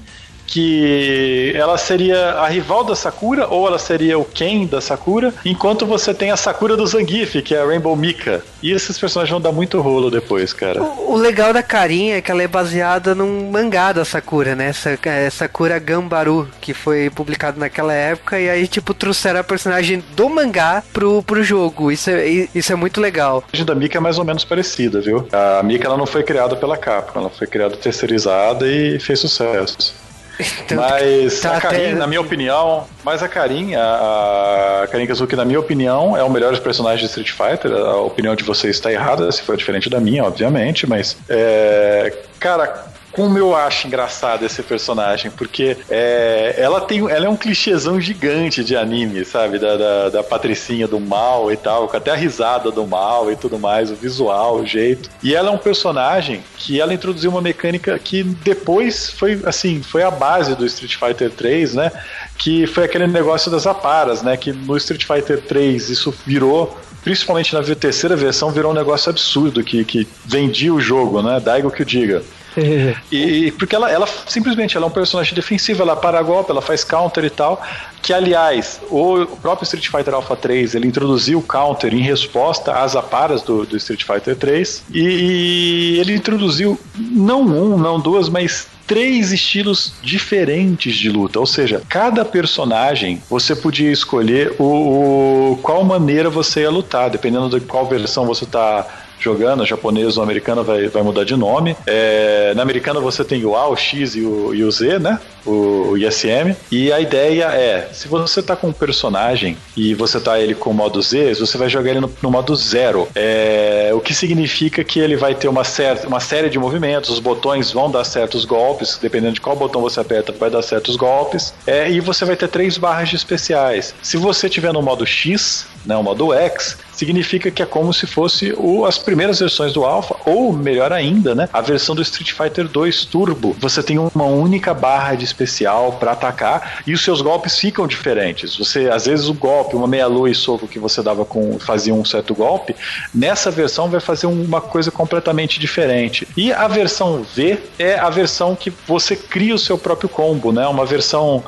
que ela seria a rival da Sakura ou ela seria o Ken da Sakura, enquanto você tem a Sakura do Zangief, que é a Rainbow Mika. E esses personagens vão dar muito rolo depois, cara. O, o legal da Karin é que ela é baseada num mangá da Sakura, né? É Sakura Gambaru, que foi publicado naquela época, e aí, tipo, trouxeram a personagem do mangá pro, pro jogo. Isso é, isso é muito legal. A da Mika é mais ou menos parecida, viu? A Mika ela não foi criada pela Capcom, ela foi criada terceirizada e fez sucesso. [laughs] Então, mas tá a Karin, até... na minha opinião, mas a Karin, a, a Karin Kazuki, na minha opinião, é o melhor personagem de Street Fighter. A opinião de vocês está errada, se for diferente da minha, obviamente, mas é, cara, como eu acho engraçado esse personagem, porque é, ela tem ela é um clichêzão gigante de anime, sabe? Da, da, da, patricinha do mal e tal, com até a risada do mal e tudo mais, o visual, o jeito. E ela é um personagem que ela introduziu uma mecânica que depois foi, assim, foi a base do Street Fighter 3, né? Que foi aquele negócio das aparas, né? Que no Street Fighter 3 isso virou principalmente na terceira versão, virou um negócio absurdo que, que vendia o jogo, né? Daigo que o diga. [laughs] e porque ela, ela simplesmente ela é um personagem defensivo, ela para golpe, ela faz counter e tal. Que aliás, o próprio Street Fighter Alpha 3 ele introduziu o counter em resposta às aparas do, do Street Fighter 3 e, ele introduziu não um, não duas, mas três estilos diferentes de luta. Ou seja, cada personagem você podia escolher o, o qual maneira você ia lutar, dependendo de qual versão você está jogando, japonês ou americana vai, vai mudar de nome. É, na americana você tem o A, o X e o, e o Z, né? O, o, ISM. E a ideia é, se você tá com um personagem e você tá ele com o modo Z, você vai jogar ele no, no modo zero. É, o que significa que ele vai ter uma, certa, uma série de movimentos, os botões vão dar certos golpes, dependendo de qual botão você aperta, vai dar certos golpes. É, e você vai ter três barras de especiais. Se você tiver no modo X, né, o modo X, significa que é como se fosse o, as primeiras versões do Alpha, ou melhor ainda, né, a versão do Street Fighter 2 Turbo. Você tem uma única barra de especial para atacar e os seus golpes ficam diferentes. Você, às vezes, o golpe, uma meia-lua e soco que você dava com fazia um certo golpe, nessa versão vai fazer uma coisa completamente diferente. E a versão V é a versão que você cria o seu próprio combo, né? Uma versão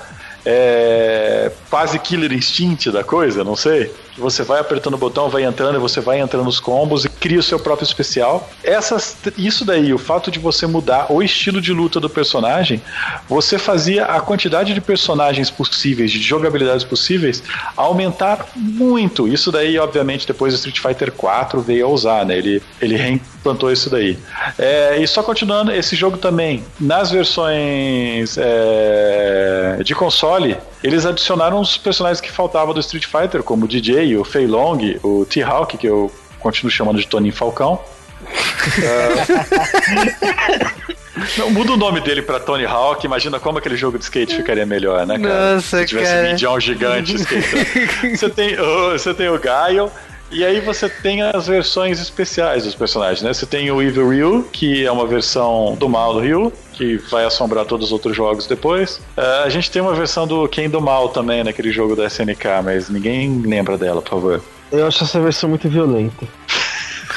é, quase killer instinct da coisa, não sei que você vai apertando o botão, vai entrando e você vai entrando nos combos e cria o seu próprio especial. Essas, isso daí, o fato de você mudar o estilo de luta do personagem, você fazia a quantidade de personagens possíveis, de jogabilidades possíveis, aumentar muito. Isso daí, obviamente, depois do Street Fighter 4 veio a usar, né? Ele, ele reimplantou isso daí. É, e só continuando, esse jogo também, nas versões é, de console, eles adicionaram os personagens que faltavam do Street Fighter, como o DJ, o Fei Long, o T-Hawk, que eu continuo chamando de Toninho Falcão. [laughs] Não, muda o nome dele pra Tony Hawk, imagina como aquele jogo de skate ficaria melhor, né, cara? Nossa, Se tivesse cara. Midian gigante skate. você, tem, você tem o Gaio, e aí você tem as versões especiais dos personagens, né? Você tem o Evil Ryu, que é uma versão do mal do Ryu, que vai assombrar todos os outros jogos depois. Uh, a gente tem uma versão do Ken do Mal também, naquele jogo da SNK, mas ninguém lembra dela, por favor. Eu acho essa versão muito violenta.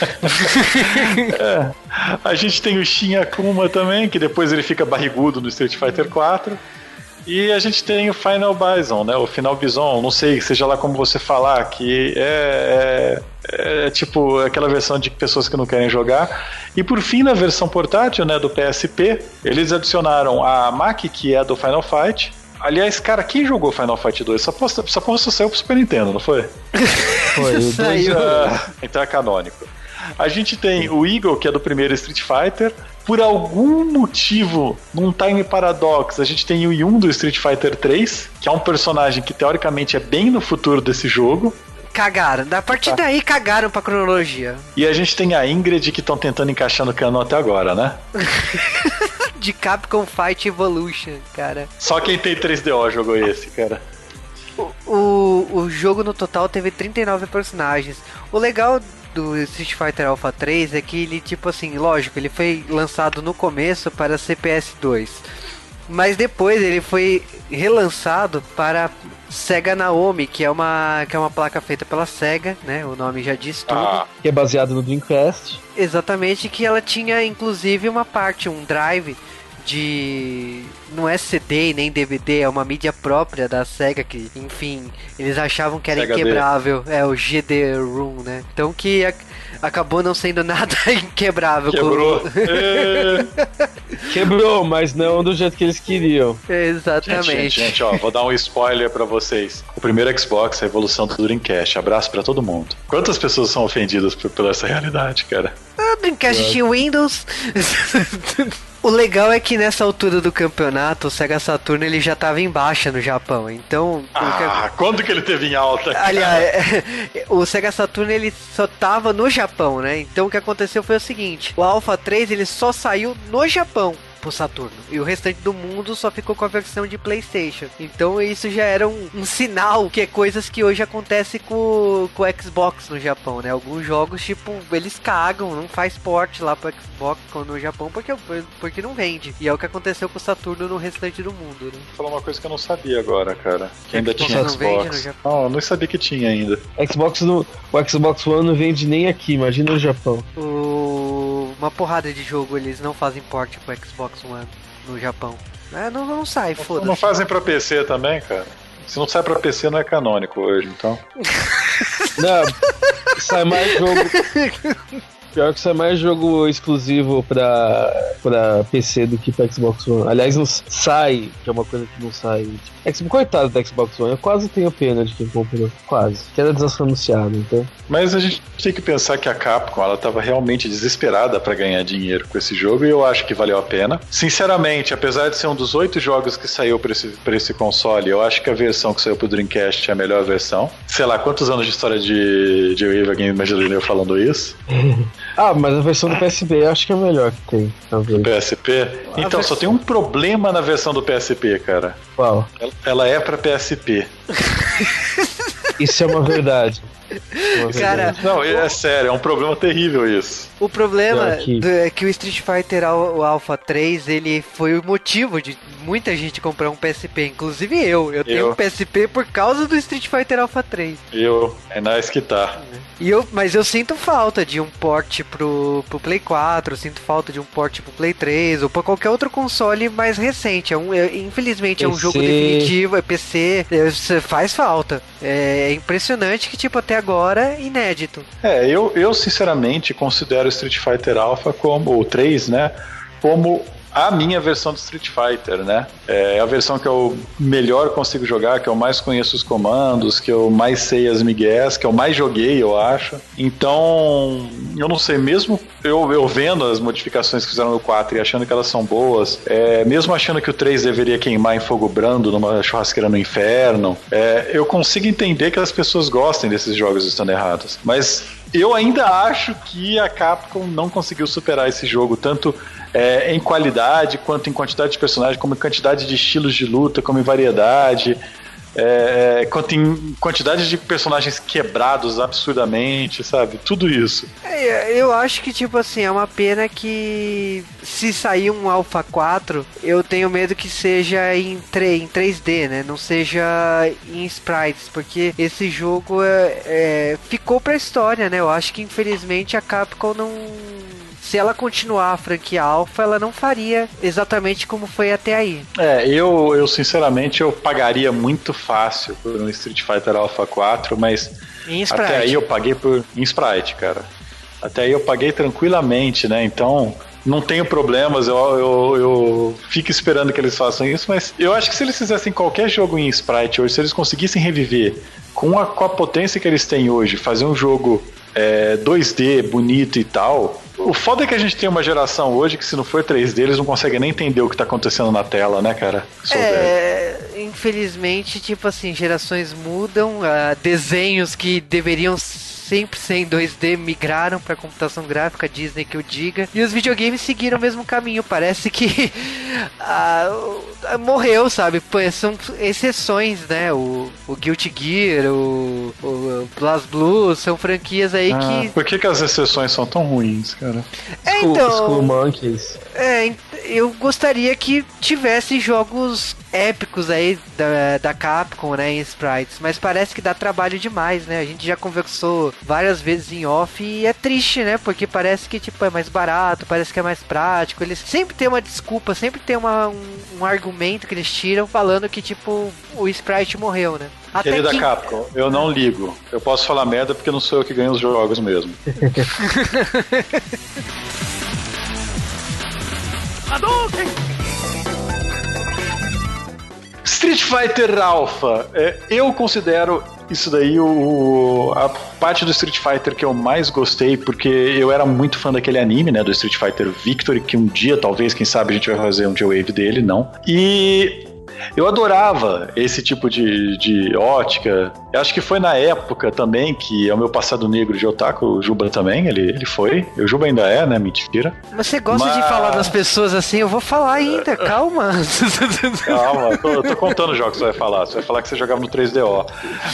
[laughs] é. A gente tem o Shin Akuma também, que depois ele fica barrigudo no Street Fighter 4. E a gente tem o Final Bison, né? O Final Bison, não sei, seja lá como você falar, que é, é, é, tipo aquela versão de pessoas que não querem jogar. E por fim, na versão portátil, né, do PSP, eles adicionaram a MAC, que é do Final Fight. Aliás, cara, quem jogou Final Fight 2? Essa porra, essa porra só saiu pro Super Nintendo, não foi? [laughs] foi, o saiu. Uh, então é canônico. A gente tem o Eagle, que é do primeiro Street Fighter, por algum motivo, num time paradox, a gente tem o Yun do Street Fighter 3, que é um personagem que teoricamente é bem no futuro desse jogo. Cagaram. Da partir tá. daí cagaram pra cronologia. E a gente tem a Ingrid que estão tentando encaixar no canon até agora, né? [laughs] De Capcom Fight Evolution, cara. Só quem tem 3DO jogou esse, cara. O, o, o jogo no total teve 39 personagens. O legal do Street Fighter Alpha 3 é que ele, tipo assim, lógico, ele foi lançado no começo para CPS 2. Mas depois ele foi relançado para Sega Naomi, que é uma que é uma placa feita pela Sega, né? O nome já diz tudo. Ah. Que é baseado no Dreamcast. Exatamente, que ela tinha inclusive uma parte, um drive de não é CD nem DVD, é uma mídia própria da Sega que, enfim, eles achavam que era Sega inquebrável, D. é o GD Room, né? Então que a, acabou não sendo [laughs] nada inquebrável. Quebrou. Com... É. [laughs] Quebrou, mas não do jeito que eles queriam. Exatamente. Gente, gente, gente, ó, vou dar um spoiler para vocês. O primeiro Xbox, a evolução do Dreamcast. Abraço para todo mundo. Quantas pessoas são ofendidas por, por essa realidade, cara? Ah, Dreamcast tinha Windows. [laughs] O legal é que nessa altura do campeonato, o Sega Saturno ele já estava em baixa no Japão. Então. Ah, que... quando que ele teve em alta? Aliás, [laughs] o Sega Saturno ele só tava no Japão, né? Então o que aconteceu foi o seguinte: o Alpha 3 ele só saiu no Japão pro Saturno. E o restante do mundo só ficou com a versão de PlayStation. Então isso já era um, um sinal que é coisas que hoje acontece com, com o Xbox no Japão, né? Alguns jogos, tipo, eles cagam, não faz port lá pro Xbox no Japão porque, porque não vende. E é o que aconteceu com o Saturno no restante do mundo, né? Vou falar uma coisa que eu não sabia agora, cara. Que ainda Xbox tinha Xbox. Não, não, eu não sabia que tinha ainda. Xbox no, o Xbox One não vende nem aqui, imagina no Japão. O, uma porrada de jogo eles não fazem port pro Xbox Xbox One no Japão. É, não, não sai, foda-se. Não fazem pra PC também, cara? Se não sai pra PC, não é canônico hoje, então. [laughs] não, sai mais jogo. [laughs] Pior que sai mais jogo exclusivo pra, pra PC do que pra Xbox One. Aliás, não sai, que é uma coisa que não sai. Xbox, coitado da Xbox One, eu quase tenho pena de quem comprou. Quase. Que era desanunciado, então. Mas a gente tem que pensar que a Capcom, ela tava realmente desesperada para ganhar dinheiro com esse jogo e eu acho que valeu a pena. Sinceramente, apesar de ser um dos oito jogos que saiu pra esse, pra esse console, eu acho que a versão que saiu pro Dreamcast é a melhor versão. Sei lá, quantos anos de história de, de Wave Game imaginou falando isso? [laughs] Ah, mas a versão do PSP eu acho que é a melhor que tem, talvez. PSP? Então, versão... só tem um problema na versão do PSP, cara. Qual? Ela, ela é pra PSP. Isso é uma verdade. [laughs] [laughs] Cara, não, é sério, é um problema terrível isso. O problema é que o Street Fighter o Alpha 3, ele foi o motivo de muita gente comprar um PSP, inclusive eu. Eu, eu. tenho um PSP por causa do Street Fighter Alpha 3. Eu, é nice que tá. E eu, mas eu sinto falta de um port pro, pro Play 4, eu sinto falta de um port pro Play 3 ou pra qualquer outro console mais recente. É um, é, infelizmente PC. é um jogo definitivo, é PC, é, faz falta. É, é impressionante que, tipo, até agora, inédito. É, eu, eu sinceramente considero Street Fighter Alpha como, o 3, né, como a minha versão do Street Fighter, né? É a versão que eu melhor consigo jogar, que eu mais conheço os comandos, que eu mais sei as migués, que eu mais joguei, eu acho. Então, eu não sei, mesmo eu, eu vendo as modificações que fizeram no 4 e achando que elas são boas, é, mesmo achando que o 3 deveria queimar em fogo brando numa churrasqueira no inferno, é, eu consigo entender que as pessoas gostem desses jogos estando errados. Mas eu ainda acho que a Capcom não conseguiu superar esse jogo, tanto é, em qualidade, quanto em quantidade de personagens, como em quantidade de estilos de luta, como em variedade. É, é, quantidade de personagens quebrados absurdamente, sabe? Tudo isso. É, eu acho que, tipo assim, é uma pena que se sair um Alpha 4, eu tenho medo que seja em, 3, em 3D, né? Não seja em sprites, porque esse jogo é, é, ficou pra história, né? Eu acho que infelizmente a Capcom não se ela continuar a franquia Alpha, ela não faria exatamente como foi até aí. É, eu, eu sinceramente eu pagaria muito fácil por um Street Fighter Alpha 4, mas até aí eu paguei por em Sprite, cara. Até aí eu paguei tranquilamente, né? Então, não tenho problemas, eu, eu, eu, fico esperando que eles façam isso, mas eu acho que se eles fizessem qualquer jogo em Sprite hoje, se eles conseguissem reviver com a, com a potência que eles têm hoje, fazer um jogo é, 2D bonito e tal, O foda é que a gente tem uma geração hoje que se não for 3D, eles não conseguem nem entender o que tá acontecendo na tela, né, cara? Sou é, velho. infelizmente, tipo assim, gerações mudam, uh, desenhos que deveriam sempre ser em 2D migraram para computação gráfica, Disney que eu diga. E os videogames seguiram o mesmo caminho. Parece que [laughs] morreu, sabe? São exceções, né? O, o Guilty Gear, o, o Blast Blue, são franquias aí ah, que. Por que, que as exceções são tão ruins, cara? É, então. School Monkeys. É, eu gostaria que tivesse jogos épicos aí da, da Capcom, né, em sprites, mas parece que dá trabalho demais, né? A gente já conversou várias vezes em off e é triste, né? Porque parece que tipo é mais barato, parece que é mais prático. Eles sempre tem uma desculpa, sempre tem uma, um, um argumento que eles tiram falando que tipo o sprite morreu, né? Até Querida que... Capcom, eu não ligo. Eu posso falar merda porque não sou eu que ganho os jogos mesmo. [laughs] Hadouken! Street Fighter Alpha, é, eu considero isso daí o, a parte do Street Fighter que eu mais gostei, porque eu era muito fã daquele anime, né, do Street Fighter Victory, que um dia, talvez, quem sabe, a gente vai fazer um J-Wave dele, não. E eu adorava esse tipo de, de ótica. Eu acho que foi na época também que é o meu passado negro de otaku, o Juba também, ele, ele foi. O Juba ainda é, né? Mentira. Você gosta Mas... de falar das pessoas assim? Eu vou falar ainda, [laughs] calma. Calma, tô, tô contando jogos que você vai falar. Você vai falar que você jogava no 3DO.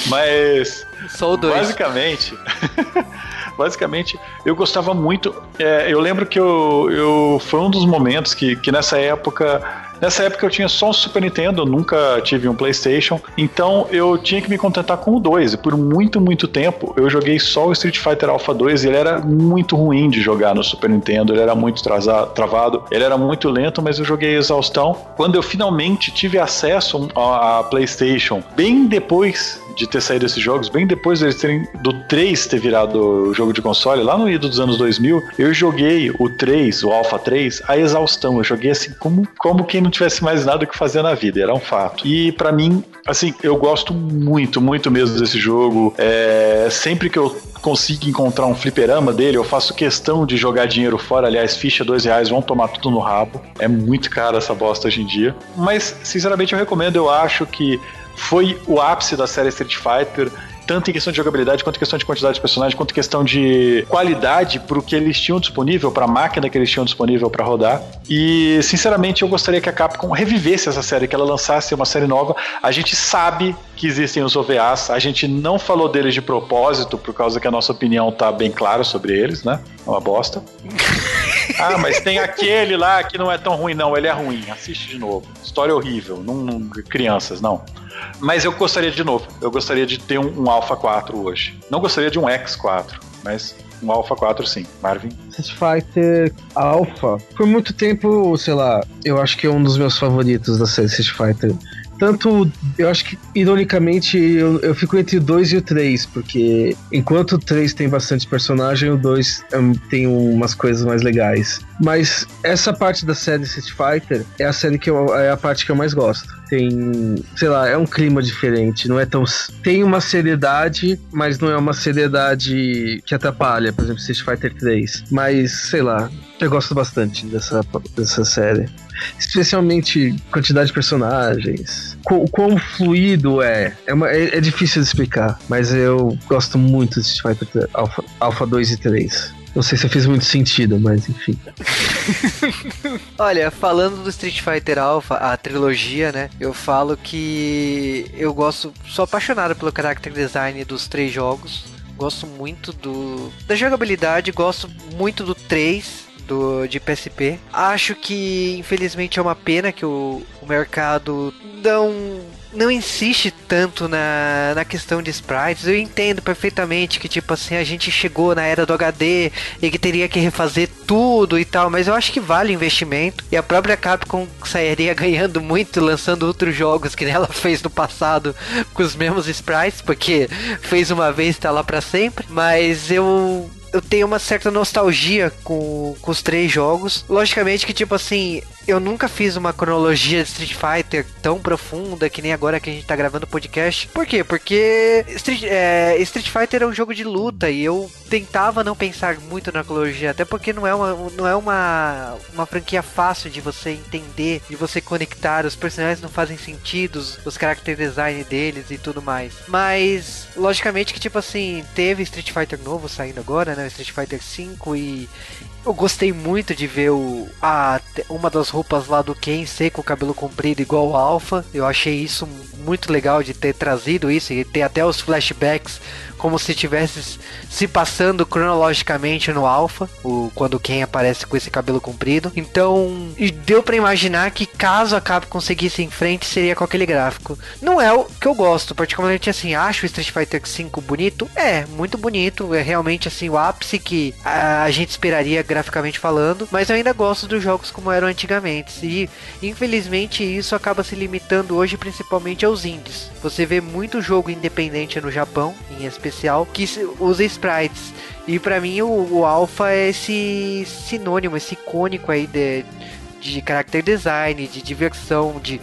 Mas. Sou o 2. Basicamente. [laughs] basicamente, eu gostava muito. É, eu lembro que eu, eu foi um dos momentos que, que nessa época Nessa época eu tinha só um Super Nintendo, nunca tive um PlayStation, então eu tinha que me contentar com o 2. E por muito, muito tempo eu joguei só o Street Fighter Alpha 2 e ele era muito ruim de jogar no Super Nintendo, ele era muito travado, ele era muito lento, mas eu joguei exaustão. Quando eu finalmente tive acesso a PlayStation, bem depois de ter saído esses jogos, bem depois deles terem do 3 ter virado jogo de console, lá no ido dos anos 2000, eu joguei o 3, o Alpha 3, a exaustão. Eu joguei assim como, como quem não tivesse mais nada que fazer na vida, era um fato. E para mim, assim, eu gosto muito, muito mesmo desse jogo. É, sempre que eu consigo encontrar um fliperama dele, eu faço questão de jogar dinheiro fora. Aliás, ficha dois reais, vão tomar tudo no rabo. É muito caro essa bosta hoje em dia. Mas, sinceramente, eu recomendo. Eu acho que foi o ápice da série Street Fighter tanto em questão de jogabilidade, quanto em questão de quantidade de personagens, quanto em questão de qualidade pro que eles tinham disponível, pra máquina que eles tinham disponível para rodar. E, sinceramente, eu gostaria que a Capcom revivesse essa série, que ela lançasse uma série nova. A gente sabe que existem os OVAs, a gente não falou deles de propósito, por causa que a nossa opinião tá bem clara sobre eles, né? É uma bosta. [laughs] Ah, mas tem aquele lá que não é tão ruim, não. Ele é ruim. Assiste de novo. História horrível. Não, não crianças, não. Mas eu gostaria de novo. Eu gostaria de ter um, um Alpha 4 hoje. Não gostaria de um X4, mas um Alpha 4 sim. Marvin? Street Fighter Alpha. Por muito tempo, sei lá, eu acho que é um dos meus favoritos da série Street Fighter. Tanto, eu acho que, ironicamente, eu, eu fico entre o 2 e o 3, porque enquanto o 3 tem bastante personagem, o 2 um, tem umas coisas mais legais. Mas essa parte da série Street Fighter é a série que eu, é a parte que eu mais gosto tem, sei lá, é um clima diferente, não é tão tem uma seriedade, mas não é uma seriedade que atrapalha, por exemplo, Street Fighter 3. Mas, sei lá, eu gosto bastante dessa, dessa série. Especialmente quantidade de personagens. O quão fluido é. É, uma, é. é, difícil de explicar, mas eu gosto muito de Street Fighter Alpha, Alpha 2 e 3. Não sei se fez muito sentido, mas enfim. [laughs] Olha, falando do Street Fighter Alpha, a trilogia, né? Eu falo que eu gosto, sou apaixonado pelo character design dos três jogos. Gosto muito do da jogabilidade, gosto muito do 3 do, de PSP. Acho que, infelizmente, é uma pena que o, o mercado não não insiste tanto na, na questão de sprites. Eu entendo perfeitamente que, tipo assim, a gente chegou na era do HD e que teria que refazer tudo e tal, mas eu acho que vale o investimento. E a própria Capcom sairia [laughs] ganhando muito lançando outros jogos que ela [laughs] fez no passado com os mesmos sprites, porque fez uma vez, tá lá para sempre. Mas eu eu tenho uma certa nostalgia com, com os três jogos. Logicamente que, tipo assim, eu nunca fiz uma cronologia de Street Fighter tão profunda que nem agora que a gente tá gravando o podcast. Por quê? Porque Street, é, Street Fighter é um jogo de luta e eu tentava não pensar muito na cronologia, até porque não é uma, não é uma, uma franquia fácil de você entender, de você conectar. Os personagens não fazem sentido, os, character design deles e tudo mais. Mas, logicamente que, tipo assim, teve Street Fighter novo saindo agora, né? Street Fighter 5 e eu gostei muito de ver o, a, uma das roupas lá do Ken ser com o cabelo comprido igual o Alpha. Eu achei isso muito legal de ter trazido isso e ter até os flashbacks como se estivesse se passando cronologicamente no Alpha, o, quando Ken aparece com esse cabelo comprido. Então, deu para imaginar que caso a Capcom conseguisse em frente, seria com aquele gráfico. Não é o que eu gosto, particularmente assim, acho o Street Fighter V bonito? É, muito bonito, é realmente assim o ápice que a, a gente esperaria graficamente falando, mas eu ainda gosto dos jogos como eram antigamente. E infelizmente isso acaba se limitando hoje principalmente aos indies. Você vê muito jogo independente no Japão, em especial, que usa sprites. E para mim o, o Alpha é esse sinônimo, esse icônico aí de, de character design, de diversão, de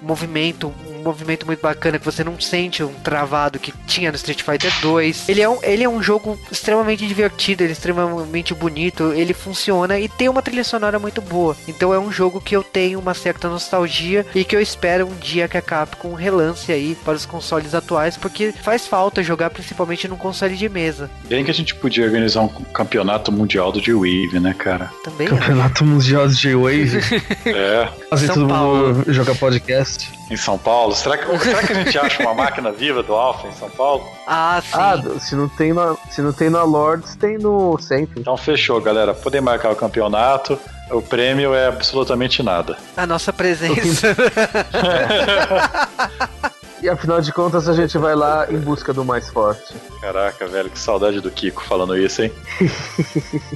movimento, movimento muito bacana que você não sente um travado que tinha no Street Fighter 2. Ele é um, ele é um jogo extremamente divertido, ele é extremamente bonito, ele funciona e tem uma trilha sonora muito boa. Então é um jogo que eu tenho uma certa nostalgia e que eu espero um dia que a Capcom relance aí para os consoles atuais, porque faz falta jogar principalmente num console de mesa. Bem que a gente podia organizar um campeonato mundial do J-Wave, né, cara? Também. Campeonato é. mundial do J-Wave. [laughs] é. Fazer São todo Paulo. mundo jogar podcast. Em São Paulo? Será que, [laughs] será que a gente acha uma máquina viva do Alpha em São Paulo? Ah, sim. Ah, se não tem na, se não tem na Lords, tem no Centro. Então fechou, galera. Podem marcar o campeonato. O prêmio é absolutamente nada. A nossa presença. [laughs] E afinal de contas a gente vai lá em busca do mais forte. Caraca, velho, que saudade do Kiko falando isso, hein? [laughs]